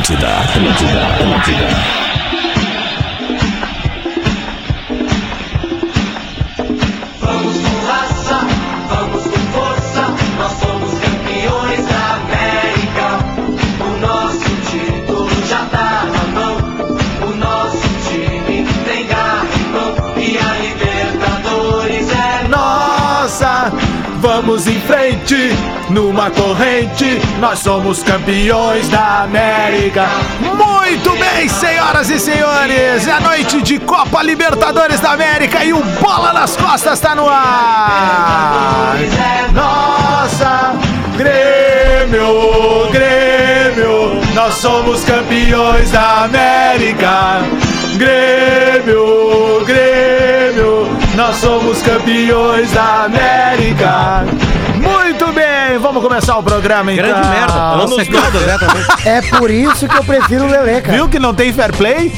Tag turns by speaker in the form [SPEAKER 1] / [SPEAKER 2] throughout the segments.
[SPEAKER 1] Atlântida, Atlântida, Atlântida.
[SPEAKER 2] Vamos
[SPEAKER 3] numa corrente, nós somos campeões da América. Muito bem, senhoras e senhores, é a noite de Copa Libertadores da América e o Bola nas Costas está no ar. Nossa, Grêmio, Grêmio, nós somos campeões da América. Grêmio, Grêmio, nós somos campeões da América. Bem, vamos começar o programa então.
[SPEAKER 4] Grande merda. Falando todas, né, também.
[SPEAKER 5] É por isso que eu prefiro o Lelê, cara.
[SPEAKER 3] Viu que não tem fair play?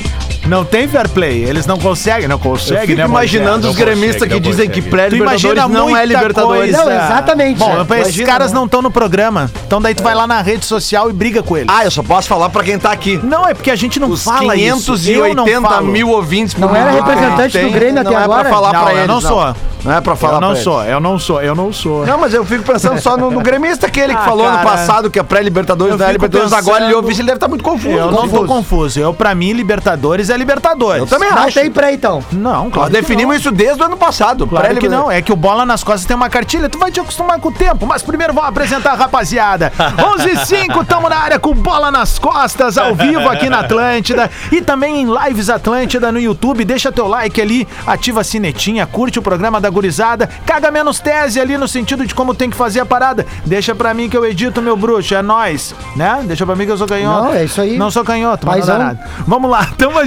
[SPEAKER 3] Não tem fair play. Eles não conseguem, não conseguem,
[SPEAKER 6] Fico
[SPEAKER 3] né,
[SPEAKER 6] imaginando os gremistas que dizem que pré-libertadores
[SPEAKER 3] imagina
[SPEAKER 6] não é Libertadores.
[SPEAKER 3] coisa.
[SPEAKER 5] Não, exatamente.
[SPEAKER 3] Bom,
[SPEAKER 5] É,
[SPEAKER 3] esses
[SPEAKER 5] imagina,
[SPEAKER 3] caras
[SPEAKER 5] né?
[SPEAKER 3] não estão no programa. Então daí tu vai lá na rede social e briga com eles.
[SPEAKER 6] Ah, eu só posso falar pra quem tá aqui.
[SPEAKER 3] Não, é porque a gente não
[SPEAKER 6] Os
[SPEAKER 3] fala isso. Eu não
[SPEAKER 6] 580 mil ouvintes
[SPEAKER 5] Não
[SPEAKER 6] por
[SPEAKER 5] era
[SPEAKER 6] minuto que
[SPEAKER 5] representante do Grêmio até
[SPEAKER 6] não é
[SPEAKER 5] agora?
[SPEAKER 6] pra falar
[SPEAKER 3] Não,
[SPEAKER 6] pra
[SPEAKER 3] eu
[SPEAKER 6] eles.
[SPEAKER 3] não sou.
[SPEAKER 6] Não é pra falar
[SPEAKER 3] Eu não
[SPEAKER 6] pra eles.
[SPEAKER 3] sou, eu não sou, eu não sou.
[SPEAKER 6] Não, mas eu fico pensando só no, no gremista aquele que
[SPEAKER 3] Ah,
[SPEAKER 6] falou ano
[SPEAKER 3] cara.
[SPEAKER 6] passado que a pré-libertadores
[SPEAKER 3] Eu
[SPEAKER 6] não é Libertadores
[SPEAKER 3] pensando-
[SPEAKER 6] agora, ele ouve isso, ele deve estar muito confuso.
[SPEAKER 3] Eu não tô confuso. Eu, pra mim, Libertadores é Libertadores.
[SPEAKER 6] Eu também
[SPEAKER 5] Não
[SPEAKER 6] acho.
[SPEAKER 5] tem pré, então.
[SPEAKER 3] Não,
[SPEAKER 6] Nós
[SPEAKER 3] claro que
[SPEAKER 6] definimos isso desde o ano passado.
[SPEAKER 3] Claro que não, é que o Bola nas Costas tem uma cartilha, tu vai te acostumar com o tempo, mas primeiro vamos apresentar a rapaziada. 11 h 05 tamo na área com Bola nas Costas, ao vivo aqui na Atlântida e também em Lives Atlântida no YouTube. Deixa teu like ali, ativa a sinetinha, curte o programa da gurizada, caga menos tese ali no sentido de como tem que fazer a parada. Deixa pra mim que eu edito, meu bruxo, é nóis, né? Deixa pra mim que eu sou canhoto.
[SPEAKER 5] Não, é isso aí.
[SPEAKER 3] Não sou canhoto, mas não dá nada. Vamos lá, tamo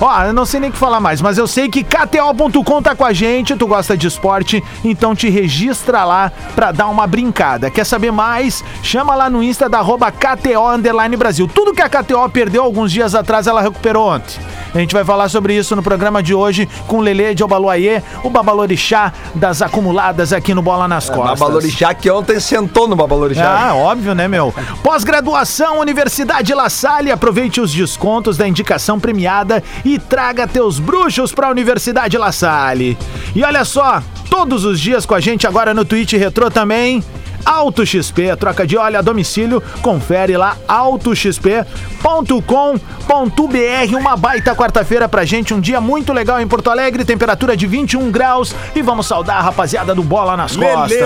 [SPEAKER 3] Ó, eu não sei nem o que falar mais, mas eu sei que KTO.com tá com a gente, tu gosta de esporte, então te registra lá pra dar uma brincada. Quer saber mais? Chama lá no Insta da arroba KTO Underline Brasil. Tudo que a KTO perdeu alguns dias atrás, ela recuperou ontem. A gente vai falar sobre isso no programa de hoje com o Lele de Obaluayê, o babalorixá das acumuladas aqui no Bola nas Costas.
[SPEAKER 6] Babalorixá que ontem sentou no Babalorixá.
[SPEAKER 3] Ah, óbvio, né, meu? Pós-graduação Universidade La Salle, aproveite os descontos da indicação premiada e traga teus bruxos pra Universidade La Salle. E olha só, todos os dias com a gente agora no Twitch Retrô também. Auto XP, troca de óleo a domicílio, confere lá autoxp.com.br. Uma baita quarta-feira pra gente, um dia muito legal em Porto Alegre, temperatura de 21 graus e vamos saudar a rapaziada do Bola nas Costas.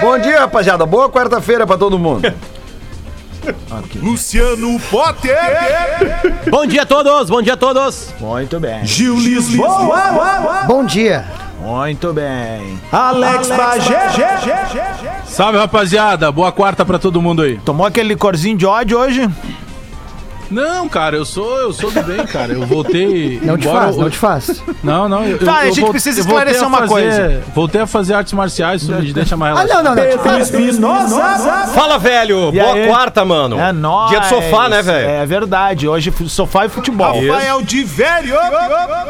[SPEAKER 6] Bom dia, rapaziada. Boa quarta-feira pra todo mundo.
[SPEAKER 7] Luciano Potter,
[SPEAKER 4] Bom dia a todos, bom dia a todos.
[SPEAKER 3] Muito bem.
[SPEAKER 7] Gil Lisboa,
[SPEAKER 5] Bom dia.
[SPEAKER 3] Muito bem. Alex Bagé.
[SPEAKER 7] Salve rapaziada, boa quarta pra todo mundo aí.
[SPEAKER 3] Tomou aquele licorzinho de ódio hoje?
[SPEAKER 7] Não, cara, eu sou, eu sou do bem, cara. Eu voltei.
[SPEAKER 5] Não te
[SPEAKER 7] embora
[SPEAKER 5] faz,
[SPEAKER 7] eu-
[SPEAKER 5] não te faz.
[SPEAKER 7] Não, não. Eu,
[SPEAKER 3] Tá,
[SPEAKER 7] eu-
[SPEAKER 3] a gente
[SPEAKER 7] vol-
[SPEAKER 3] precisa esclarecer uma
[SPEAKER 7] fazer- Voltei a fazer artes marciais, isso me deixa mais
[SPEAKER 5] Ah, não, não, não. Faz.
[SPEAKER 4] Fala, velho.
[SPEAKER 3] E
[SPEAKER 4] Boa
[SPEAKER 3] aí?
[SPEAKER 4] quarta, mano.
[SPEAKER 3] É nóis.
[SPEAKER 4] Dia de sofá, né, velho?
[SPEAKER 3] É verdade. Hoje sofá e futebol.
[SPEAKER 7] Rafael de Velho.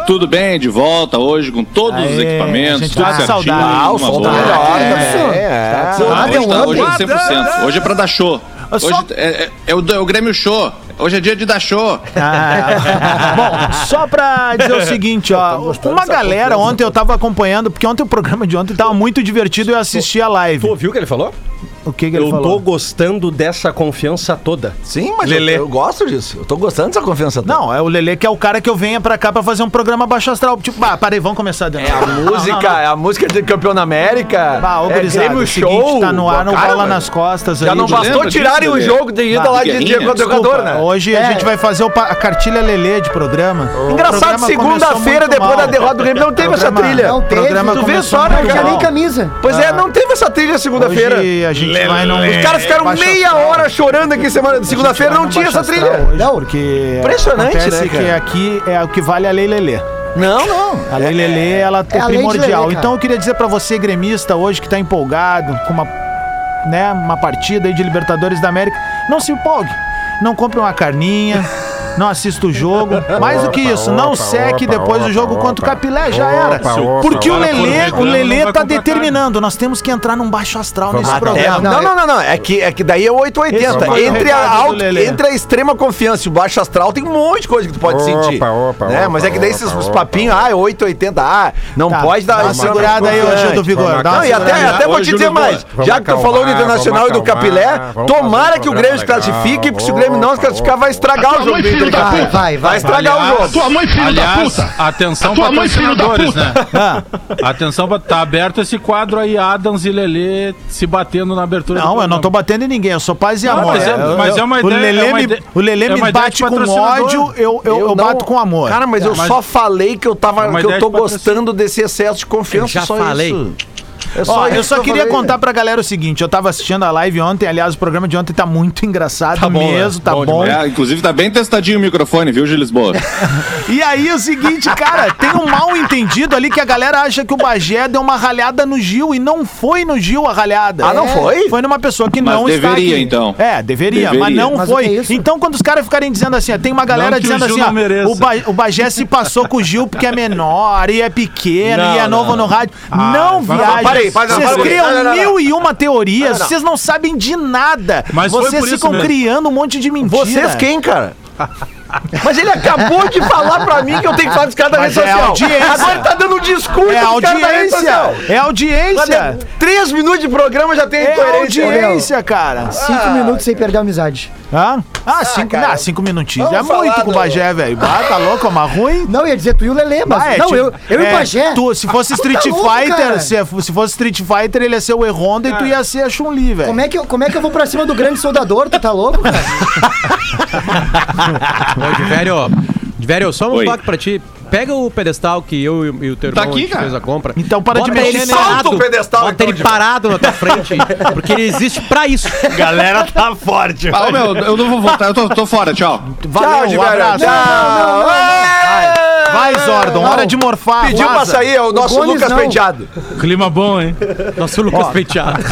[SPEAKER 8] Tudo bem, de volta hoje com todos os
[SPEAKER 3] Aê,
[SPEAKER 8] equipamentos,
[SPEAKER 3] a gente
[SPEAKER 8] tudo
[SPEAKER 3] tá
[SPEAKER 8] certinho.
[SPEAKER 3] saudade.
[SPEAKER 8] uma
[SPEAKER 6] Ah, o som tá melhor,
[SPEAKER 3] É,
[SPEAKER 6] também. É,
[SPEAKER 5] Ah,
[SPEAKER 8] hoje, tá, hoje é 100%. Hoje é pra dar show. Hoje é, é- é o, é o Grêmio Show. Hoje é dia de dar show.
[SPEAKER 3] Ah, bom, só pra dizer o seguinte, ó. Uma galera, ontem eu tava acompanhando, porque ontem o programa de ontem tava muito divertido e eu assisti a
[SPEAKER 4] Tu
[SPEAKER 3] live.
[SPEAKER 4] ouviu o que ele falou?
[SPEAKER 3] O que, que ele
[SPEAKER 4] Eu tô
[SPEAKER 3] falou?
[SPEAKER 4] gostando dessa confiança toda.
[SPEAKER 6] Sim, mas eu,
[SPEAKER 4] Lelê.
[SPEAKER 6] eu gosto disso. Eu tô gostando dessa confiança. toda.
[SPEAKER 3] Não, é o Lele que é o cara que eu venha pra cá pra fazer um programa baixo astral. Tipo, bah, parei, vamos começar de novo.
[SPEAKER 6] É a música, é a música de campeão da América.
[SPEAKER 3] Bah, ô,
[SPEAKER 6] é Grêmio
[SPEAKER 3] o seguinte,
[SPEAKER 6] Show.
[SPEAKER 3] tá no ar,
[SPEAKER 6] Cara,
[SPEAKER 3] bola
[SPEAKER 6] mano,
[SPEAKER 3] nas costas
[SPEAKER 6] Já
[SPEAKER 3] aí.
[SPEAKER 6] não bastou tirarem o jogo de ida
[SPEAKER 3] Bah,
[SPEAKER 6] lá de dia contra o jogador, né?
[SPEAKER 3] Hoje a
[SPEAKER 5] É.
[SPEAKER 3] gente vai fazer a cartilha Lelê de programa. O
[SPEAKER 6] Engraçado, segunda-feira, depois da derrota do Grêmio, não teve essa trilha.
[SPEAKER 5] Não teve, tu vê
[SPEAKER 6] só, né,
[SPEAKER 5] Não tinha
[SPEAKER 6] cara?
[SPEAKER 5] nem camisa.
[SPEAKER 6] Pois é, não teve essa trilha segunda-feira.
[SPEAKER 3] A gente vai num...
[SPEAKER 6] Os caras ficaram meia
[SPEAKER 3] astral.
[SPEAKER 6] hora chorando aqui semana. Segunda-feira não tinha essa trilha.
[SPEAKER 3] Hoje,
[SPEAKER 5] Não.
[SPEAKER 3] porque
[SPEAKER 6] Impressionante,
[SPEAKER 3] acontece
[SPEAKER 6] né,
[SPEAKER 3] que
[SPEAKER 6] cara?
[SPEAKER 3] aqui é o que vale a lei Lelê.
[SPEAKER 6] Não, não.
[SPEAKER 3] A lei Lelê, ela é,
[SPEAKER 5] é
[SPEAKER 3] primordial.
[SPEAKER 5] Lelê,
[SPEAKER 3] então eu queria dizer pra você, gremista, hoje que tá empolgado com uma, né, uma partida aí de Libertadores da América, não se empolgue. Não compre uma carninha, não assista o jogo. Mais do que isso, não seque depois do jogo contra o Capilé, já era. Porque o Lelê, o Lelê tá determinando, nós temos que entrar num baixo astral nesse
[SPEAKER 6] É,
[SPEAKER 3] programa.
[SPEAKER 6] não, não, não, não. É que, é que daí é 880.
[SPEAKER 3] Esse é
[SPEAKER 6] Entre a, alto, entre a extrema confiança e o baixo astral, tem um monte de coisa que tu pode
[SPEAKER 1] Opa,
[SPEAKER 6] sentir.
[SPEAKER 1] opa,
[SPEAKER 6] né?
[SPEAKER 1] opa,
[SPEAKER 6] Mas é que daí esses
[SPEAKER 1] opa,
[SPEAKER 6] os
[SPEAKER 1] opa.
[SPEAKER 6] papinhos, ah, é 880, ah, não
[SPEAKER 3] Tá,
[SPEAKER 6] pode
[SPEAKER 3] dá
[SPEAKER 6] dar
[SPEAKER 3] uma
[SPEAKER 6] extrema
[SPEAKER 3] segurada aí. Gil do Vigor. Dá uma
[SPEAKER 6] Não, e até, até vou te dizer mais. Já que tu falou do Internacional e do Capilé, tomara que o Grêmio se classifique, porque se o Grêmio não se classificar, vai estragar o jogo do Inter.
[SPEAKER 5] Vai, vai, vai.
[SPEAKER 6] estragar o
[SPEAKER 7] Aliás,
[SPEAKER 6] jogo.
[SPEAKER 9] Tua mãe, filho da
[SPEAKER 7] Aliás,
[SPEAKER 9] puta!
[SPEAKER 7] atenção
[SPEAKER 9] tua mãe, filho da
[SPEAKER 7] patrocinadores,
[SPEAKER 9] puta.
[SPEAKER 7] né?
[SPEAKER 3] Ah,
[SPEAKER 7] Atenção, pra- tá aberto esse quadro aí, Adams e Lelê se batendo na abertura
[SPEAKER 3] Não, eu não tô batendo em ninguém, eu sou paz e amor.
[SPEAKER 7] mas é-
[SPEAKER 3] Eu-
[SPEAKER 7] mas é uma
[SPEAKER 3] o
[SPEAKER 7] ideia-
[SPEAKER 3] Lelê
[SPEAKER 7] é uma
[SPEAKER 3] me, o Lelê
[SPEAKER 7] é
[SPEAKER 3] me bate com ódio, eu, eu, eu
[SPEAKER 6] não-
[SPEAKER 3] bato com amor.
[SPEAKER 6] Cara, mas eu
[SPEAKER 7] Mas-
[SPEAKER 6] só falei que eu tava,
[SPEAKER 7] É
[SPEAKER 6] que eu tô gostando desse excesso de confiança.
[SPEAKER 4] Eu já
[SPEAKER 6] só
[SPEAKER 4] falei.
[SPEAKER 6] É
[SPEAKER 3] Ó, eu só
[SPEAKER 6] que
[SPEAKER 3] queria
[SPEAKER 6] falei.
[SPEAKER 3] contar pra galera o seguinte, eu tava assistindo a live ontem, aliás, o programa de ontem tá muito engraçado
[SPEAKER 4] Tá bom,
[SPEAKER 3] mesmo,
[SPEAKER 4] né?
[SPEAKER 3] tá
[SPEAKER 4] Bom
[SPEAKER 3] bom.
[SPEAKER 8] É, inclusive tá bem testadinho o microfone, viu, Gil Lisboa?
[SPEAKER 3] E aí o seguinte, cara, tem um mal entendido ali que a galera acha que o Bagé deu uma ralhada no Gil e não foi no Gil a ralhada.
[SPEAKER 6] Ah, não foi?
[SPEAKER 3] Foi numa pessoa que
[SPEAKER 8] Mas
[SPEAKER 3] não está
[SPEAKER 8] deveria,
[SPEAKER 3] aqui.
[SPEAKER 8] então.
[SPEAKER 3] É, deveria, mas
[SPEAKER 8] Deveria.
[SPEAKER 3] não
[SPEAKER 5] Mas
[SPEAKER 3] foi.
[SPEAKER 5] é
[SPEAKER 3] então quando os caras ficarem dizendo assim, ó, tem uma galera
[SPEAKER 7] Não que o
[SPEAKER 3] dizendo assim, ó, o, ba o Bagé se passou com o Gil porque é menor e é pequeno
[SPEAKER 4] Não,
[SPEAKER 3] e é novo
[SPEAKER 4] não.
[SPEAKER 3] no rádio.
[SPEAKER 7] Ah,
[SPEAKER 3] não
[SPEAKER 7] mas-
[SPEAKER 3] Vocês criam
[SPEAKER 6] Não, não, não,
[SPEAKER 3] mil e uma teorias,
[SPEAKER 6] Não, não.
[SPEAKER 3] vocês não sabem de nada.
[SPEAKER 7] Mas
[SPEAKER 3] vocês ficam criando um monte de mentira.
[SPEAKER 6] Vocês quem, cara? Mas ele acabou de falar pra mim que eu tenho que falar dos caras da
[SPEAKER 3] Mas
[SPEAKER 6] rede
[SPEAKER 3] é
[SPEAKER 6] social.
[SPEAKER 3] audiência.
[SPEAKER 6] Agora ele tá dando um discurso
[SPEAKER 3] É audiência. É audiência.
[SPEAKER 6] Três minutos de programa já tem
[SPEAKER 3] É
[SPEAKER 6] incoerência.
[SPEAKER 3] audiência, cara.
[SPEAKER 5] Cinco minutos sem perder a amizade.
[SPEAKER 3] Hã? Ah, cinco,
[SPEAKER 6] cara.
[SPEAKER 3] ah, cinco minutinhos.
[SPEAKER 6] Vamos
[SPEAKER 3] é muito com o Bagé, velho. Ah, tá louco, é uma ruim?
[SPEAKER 5] Não, ia dizer tu e o Lelê, mas.
[SPEAKER 3] Ah, é,
[SPEAKER 5] não,
[SPEAKER 3] tipo,
[SPEAKER 5] eu, eu e
[SPEAKER 3] é,
[SPEAKER 5] o Bagé.
[SPEAKER 3] Tu, se fosse
[SPEAKER 5] tá
[SPEAKER 3] Street
[SPEAKER 5] louco,
[SPEAKER 3] Fighter, se, se fosse Street Fighter, ele ia ser o E-Honda e tu ia ser a Chun-Li, velho.
[SPEAKER 5] Como é, que eu, como é que eu vou pra cima do grande soldador? Tu tá louco, cara?
[SPEAKER 4] Ô, de velho, de velho, só um toque pra ti. Pega o pedestal que eu e e o teu
[SPEAKER 8] Tá
[SPEAKER 4] irmão
[SPEAKER 8] aqui,
[SPEAKER 4] a fez a compra.
[SPEAKER 3] Então para de mexer
[SPEAKER 4] ele
[SPEAKER 3] nele.
[SPEAKER 6] Solta o pedestal,
[SPEAKER 4] Bota
[SPEAKER 6] então,
[SPEAKER 4] ele parado na tua frente, porque ele existe pra isso.
[SPEAKER 3] galera tá forte.
[SPEAKER 8] Ah, meu, eu não vou voltar, eu tô, tô fora, tchau.
[SPEAKER 3] Valeu,
[SPEAKER 6] de
[SPEAKER 3] um abraço.
[SPEAKER 6] Tchau.
[SPEAKER 3] Vai, Zordon, hora de morfar.
[SPEAKER 6] Pediu pra sair, é o nosso
[SPEAKER 5] Gomes
[SPEAKER 6] Lucas
[SPEAKER 5] não.
[SPEAKER 6] Penteado.
[SPEAKER 7] Clima bom, hein?
[SPEAKER 4] Nosso Lucas Penteado.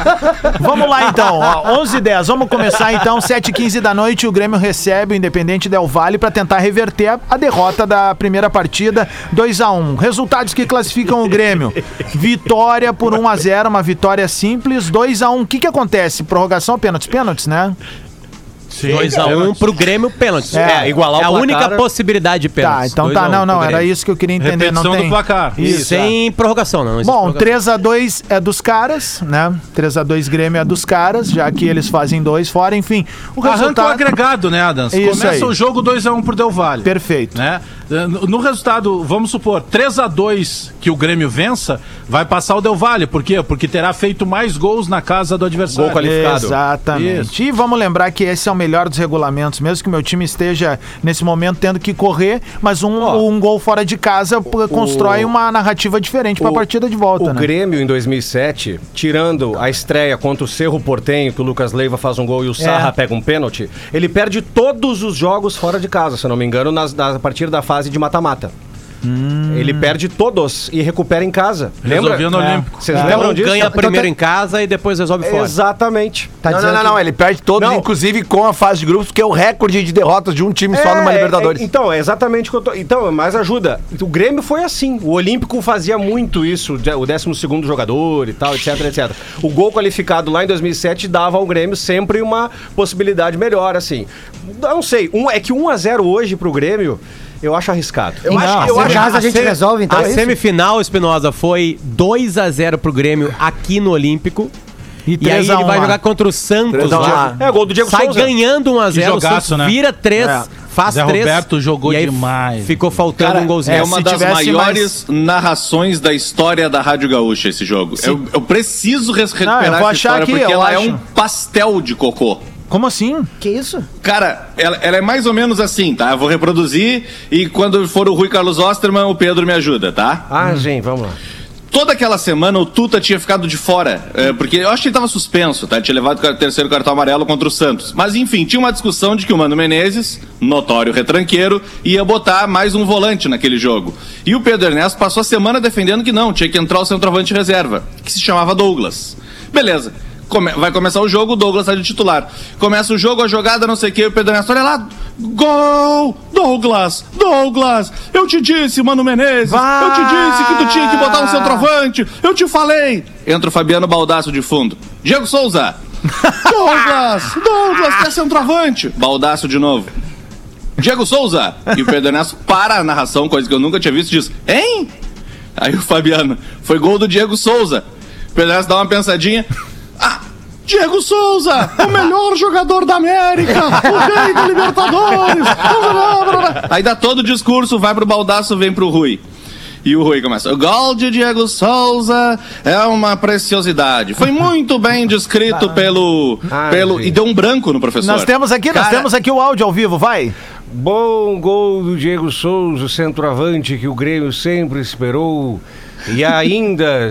[SPEAKER 3] Vamos lá então, ó, 11 h 10 Vamos começar então, 7 h 15 da noite. O Grêmio recebe o Independente Del Vale para tentar reverter a, a derrota da primeira partida, 2 a 1 Resultados que classificam o Grêmio: vitória por 1 a 0 uma vitória simples, 2 a 1 O que que acontece? Prorrogação pênaltis? Pênaltis, né?
[SPEAKER 4] 2x1 pro Grêmio, pênalti.
[SPEAKER 3] É,
[SPEAKER 4] igualar É a única possibilidade de
[SPEAKER 3] Tá,
[SPEAKER 4] pênalti.
[SPEAKER 3] então tá, não, não, era isso que eu queria entender. Não
[SPEAKER 7] Repetição
[SPEAKER 3] tem.
[SPEAKER 7] do placar.
[SPEAKER 3] Isso,
[SPEAKER 4] Sem prorrogação, não. não
[SPEAKER 3] Bom,
[SPEAKER 4] prorrogação.
[SPEAKER 3] 3x2 é dos caras, né? 3x2 Grêmio é dos caras, já que eles fazem dois fora, enfim. O
[SPEAKER 7] Arranca o
[SPEAKER 3] resultado.
[SPEAKER 7] agregado, né, Adams?
[SPEAKER 3] Isso
[SPEAKER 7] Começa
[SPEAKER 3] aí.
[SPEAKER 7] o jogo 2x1 pro Del Valle.
[SPEAKER 3] Perfeito.
[SPEAKER 7] Né? No resultado, vamos supor, 3 a 2 que o Grêmio vença, vai passar o Del Valle. Por quê? Porque terá feito mais gols na casa do adversário.
[SPEAKER 4] Gol qualificado.
[SPEAKER 3] Exatamente. E vamos lembrar que esse é o melhor dos regulamentos, mesmo que meu time esteja nesse momento tendo que correr, mas um, um gol fora de casa pô, constrói uma narrativa diferente para a
[SPEAKER 10] o-
[SPEAKER 3] partida de volta,
[SPEAKER 10] O
[SPEAKER 3] né?
[SPEAKER 10] Grêmio em 2007, tirando a estreia contra o Cerro Portenho, que o Lucas Leiva faz um gol e o Sarra
[SPEAKER 3] É.
[SPEAKER 10] pega um pênalti, ele perde todos os jogos fora de casa, se não me engano, nas, nas- a partir da fase de mata-mata.
[SPEAKER 3] Hum.
[SPEAKER 10] Ele perde todos e recupera em casa. Lembra?
[SPEAKER 7] Resolvia no
[SPEAKER 3] É.
[SPEAKER 7] Olímpico.
[SPEAKER 10] Vocês
[SPEAKER 3] É.
[SPEAKER 10] lembram
[SPEAKER 4] Então
[SPEAKER 10] disso?
[SPEAKER 4] ganha primeiro
[SPEAKER 5] tá-
[SPEAKER 4] em casa e depois resolve fora.
[SPEAKER 10] Exatamente.
[SPEAKER 5] Tá
[SPEAKER 6] não, não, não, não,
[SPEAKER 5] que-
[SPEAKER 6] ele perde todos,
[SPEAKER 10] Não.
[SPEAKER 6] inclusive com a fase de grupos, porque é o recorde de derrotas de um time só numa
[SPEAKER 10] É,
[SPEAKER 6] Libertadores.
[SPEAKER 10] é, então, é exatamente o que eu tô. Então, mais ajuda. O Grêmio foi assim. O Olímpico fazia muito isso, o 12 jogador e tal, etc, etc. O gol qualificado lá em 2007 dava ao Grêmio sempre uma possibilidade melhor, assim. Eu não sei. Um, é que 1 a 0 hoje pro Grêmio, eu acho arriscado. Eu
[SPEAKER 5] Não,
[SPEAKER 10] acho, eu
[SPEAKER 5] em
[SPEAKER 10] acho
[SPEAKER 5] a gente
[SPEAKER 4] semi-
[SPEAKER 5] resolve, então.
[SPEAKER 4] A
[SPEAKER 5] é
[SPEAKER 4] semifinal, Espinosa, foi 2x0 pro Grêmio aqui no Olímpico. E, aí
[SPEAKER 3] 3 a
[SPEAKER 4] ele
[SPEAKER 3] 1
[SPEAKER 4] vai
[SPEAKER 3] lá.
[SPEAKER 4] jogar contra o Santos.
[SPEAKER 6] 3 a 1
[SPEAKER 4] lá.
[SPEAKER 10] É, gol do Diego
[SPEAKER 4] Sai
[SPEAKER 10] Souza.
[SPEAKER 4] ganhando 1x0.
[SPEAKER 7] Que
[SPEAKER 4] o
[SPEAKER 7] jogaço,
[SPEAKER 4] Santos
[SPEAKER 7] né?
[SPEAKER 4] vira 3,
[SPEAKER 3] É.
[SPEAKER 4] faz
[SPEAKER 7] Zé
[SPEAKER 4] 3.
[SPEAKER 7] Roberto jogou
[SPEAKER 4] e aí
[SPEAKER 7] demais.
[SPEAKER 4] Ficou faltando um golzinho.
[SPEAKER 8] É
[SPEAKER 3] É,
[SPEAKER 8] uma
[SPEAKER 3] se
[SPEAKER 8] das maiores narrações da história da Rádio Gaúcha esse jogo. Eu, eu preciso recuperar
[SPEAKER 3] eu vou
[SPEAKER 8] essa
[SPEAKER 3] achar
[SPEAKER 8] história
[SPEAKER 3] aqui,
[SPEAKER 8] porque
[SPEAKER 3] eu
[SPEAKER 8] ela é
[SPEAKER 3] acho.
[SPEAKER 8] um pastel de cocô.
[SPEAKER 3] Como assim?
[SPEAKER 5] Que isso?
[SPEAKER 8] Cara, ela, ela é mais ou menos assim, tá? Eu vou reproduzir e quando for o Rui Carlos Osterman, o Pedro me ajuda, tá?
[SPEAKER 10] Ah, gente, vamos lá.
[SPEAKER 8] Toda aquela semana o Tuta tinha ficado de fora, é, porque eu acho que ele tava suspenso, tá? Ele tinha levado o terceiro cartão amarelo contra o Santos. Mas enfim, tinha uma discussão de que o Mano Menezes, notório retranqueiro, ia botar mais um volante naquele jogo. E o Pedro Ernesto passou a semana defendendo que não, tinha que entrar o centroavante reserva, que se chamava Douglas. Beleza. Come- vai começar o jogo, o Douglas tá de titular. Começa o jogo, a jogada, não sei o que, o Pedro Ernesto, olha lá, Gol! Douglas! Douglas! Eu te disse, Mano Menezes! Eu te disse que tu tinha que botar um centroavante! Eu te falei! Entra o Fabiano Baldaço de fundo. Diego Souza! Douglas! Douglas, que é centroavante! Baldaço de novo. Diego Souza! E o Pedro Ernesto para a narração, coisa que eu nunca tinha visto, e diz: Hein? Aí o Fabiano, foi gol do Diego Souza. O Pedro Ernesto dá uma pensadinha. Ah, Diego Souza, o melhor jogador da América, o rei da Libertadores. Aí dá todo o discurso, vai pro baldaço, vem pro Rui. E o Rui começa. O gol de Diego Souza é uma preciosidade. Foi muito bem descrito pelo.
[SPEAKER 10] Ah,
[SPEAKER 8] pelo e deu um branco no professor.
[SPEAKER 3] Nós temos aqui, nós
[SPEAKER 8] Cara,
[SPEAKER 3] temos aqui o áudio ao vivo, vai.
[SPEAKER 10] Bom gol do Diego Souza, centroavante que o Grêmio sempre esperou. E ainda.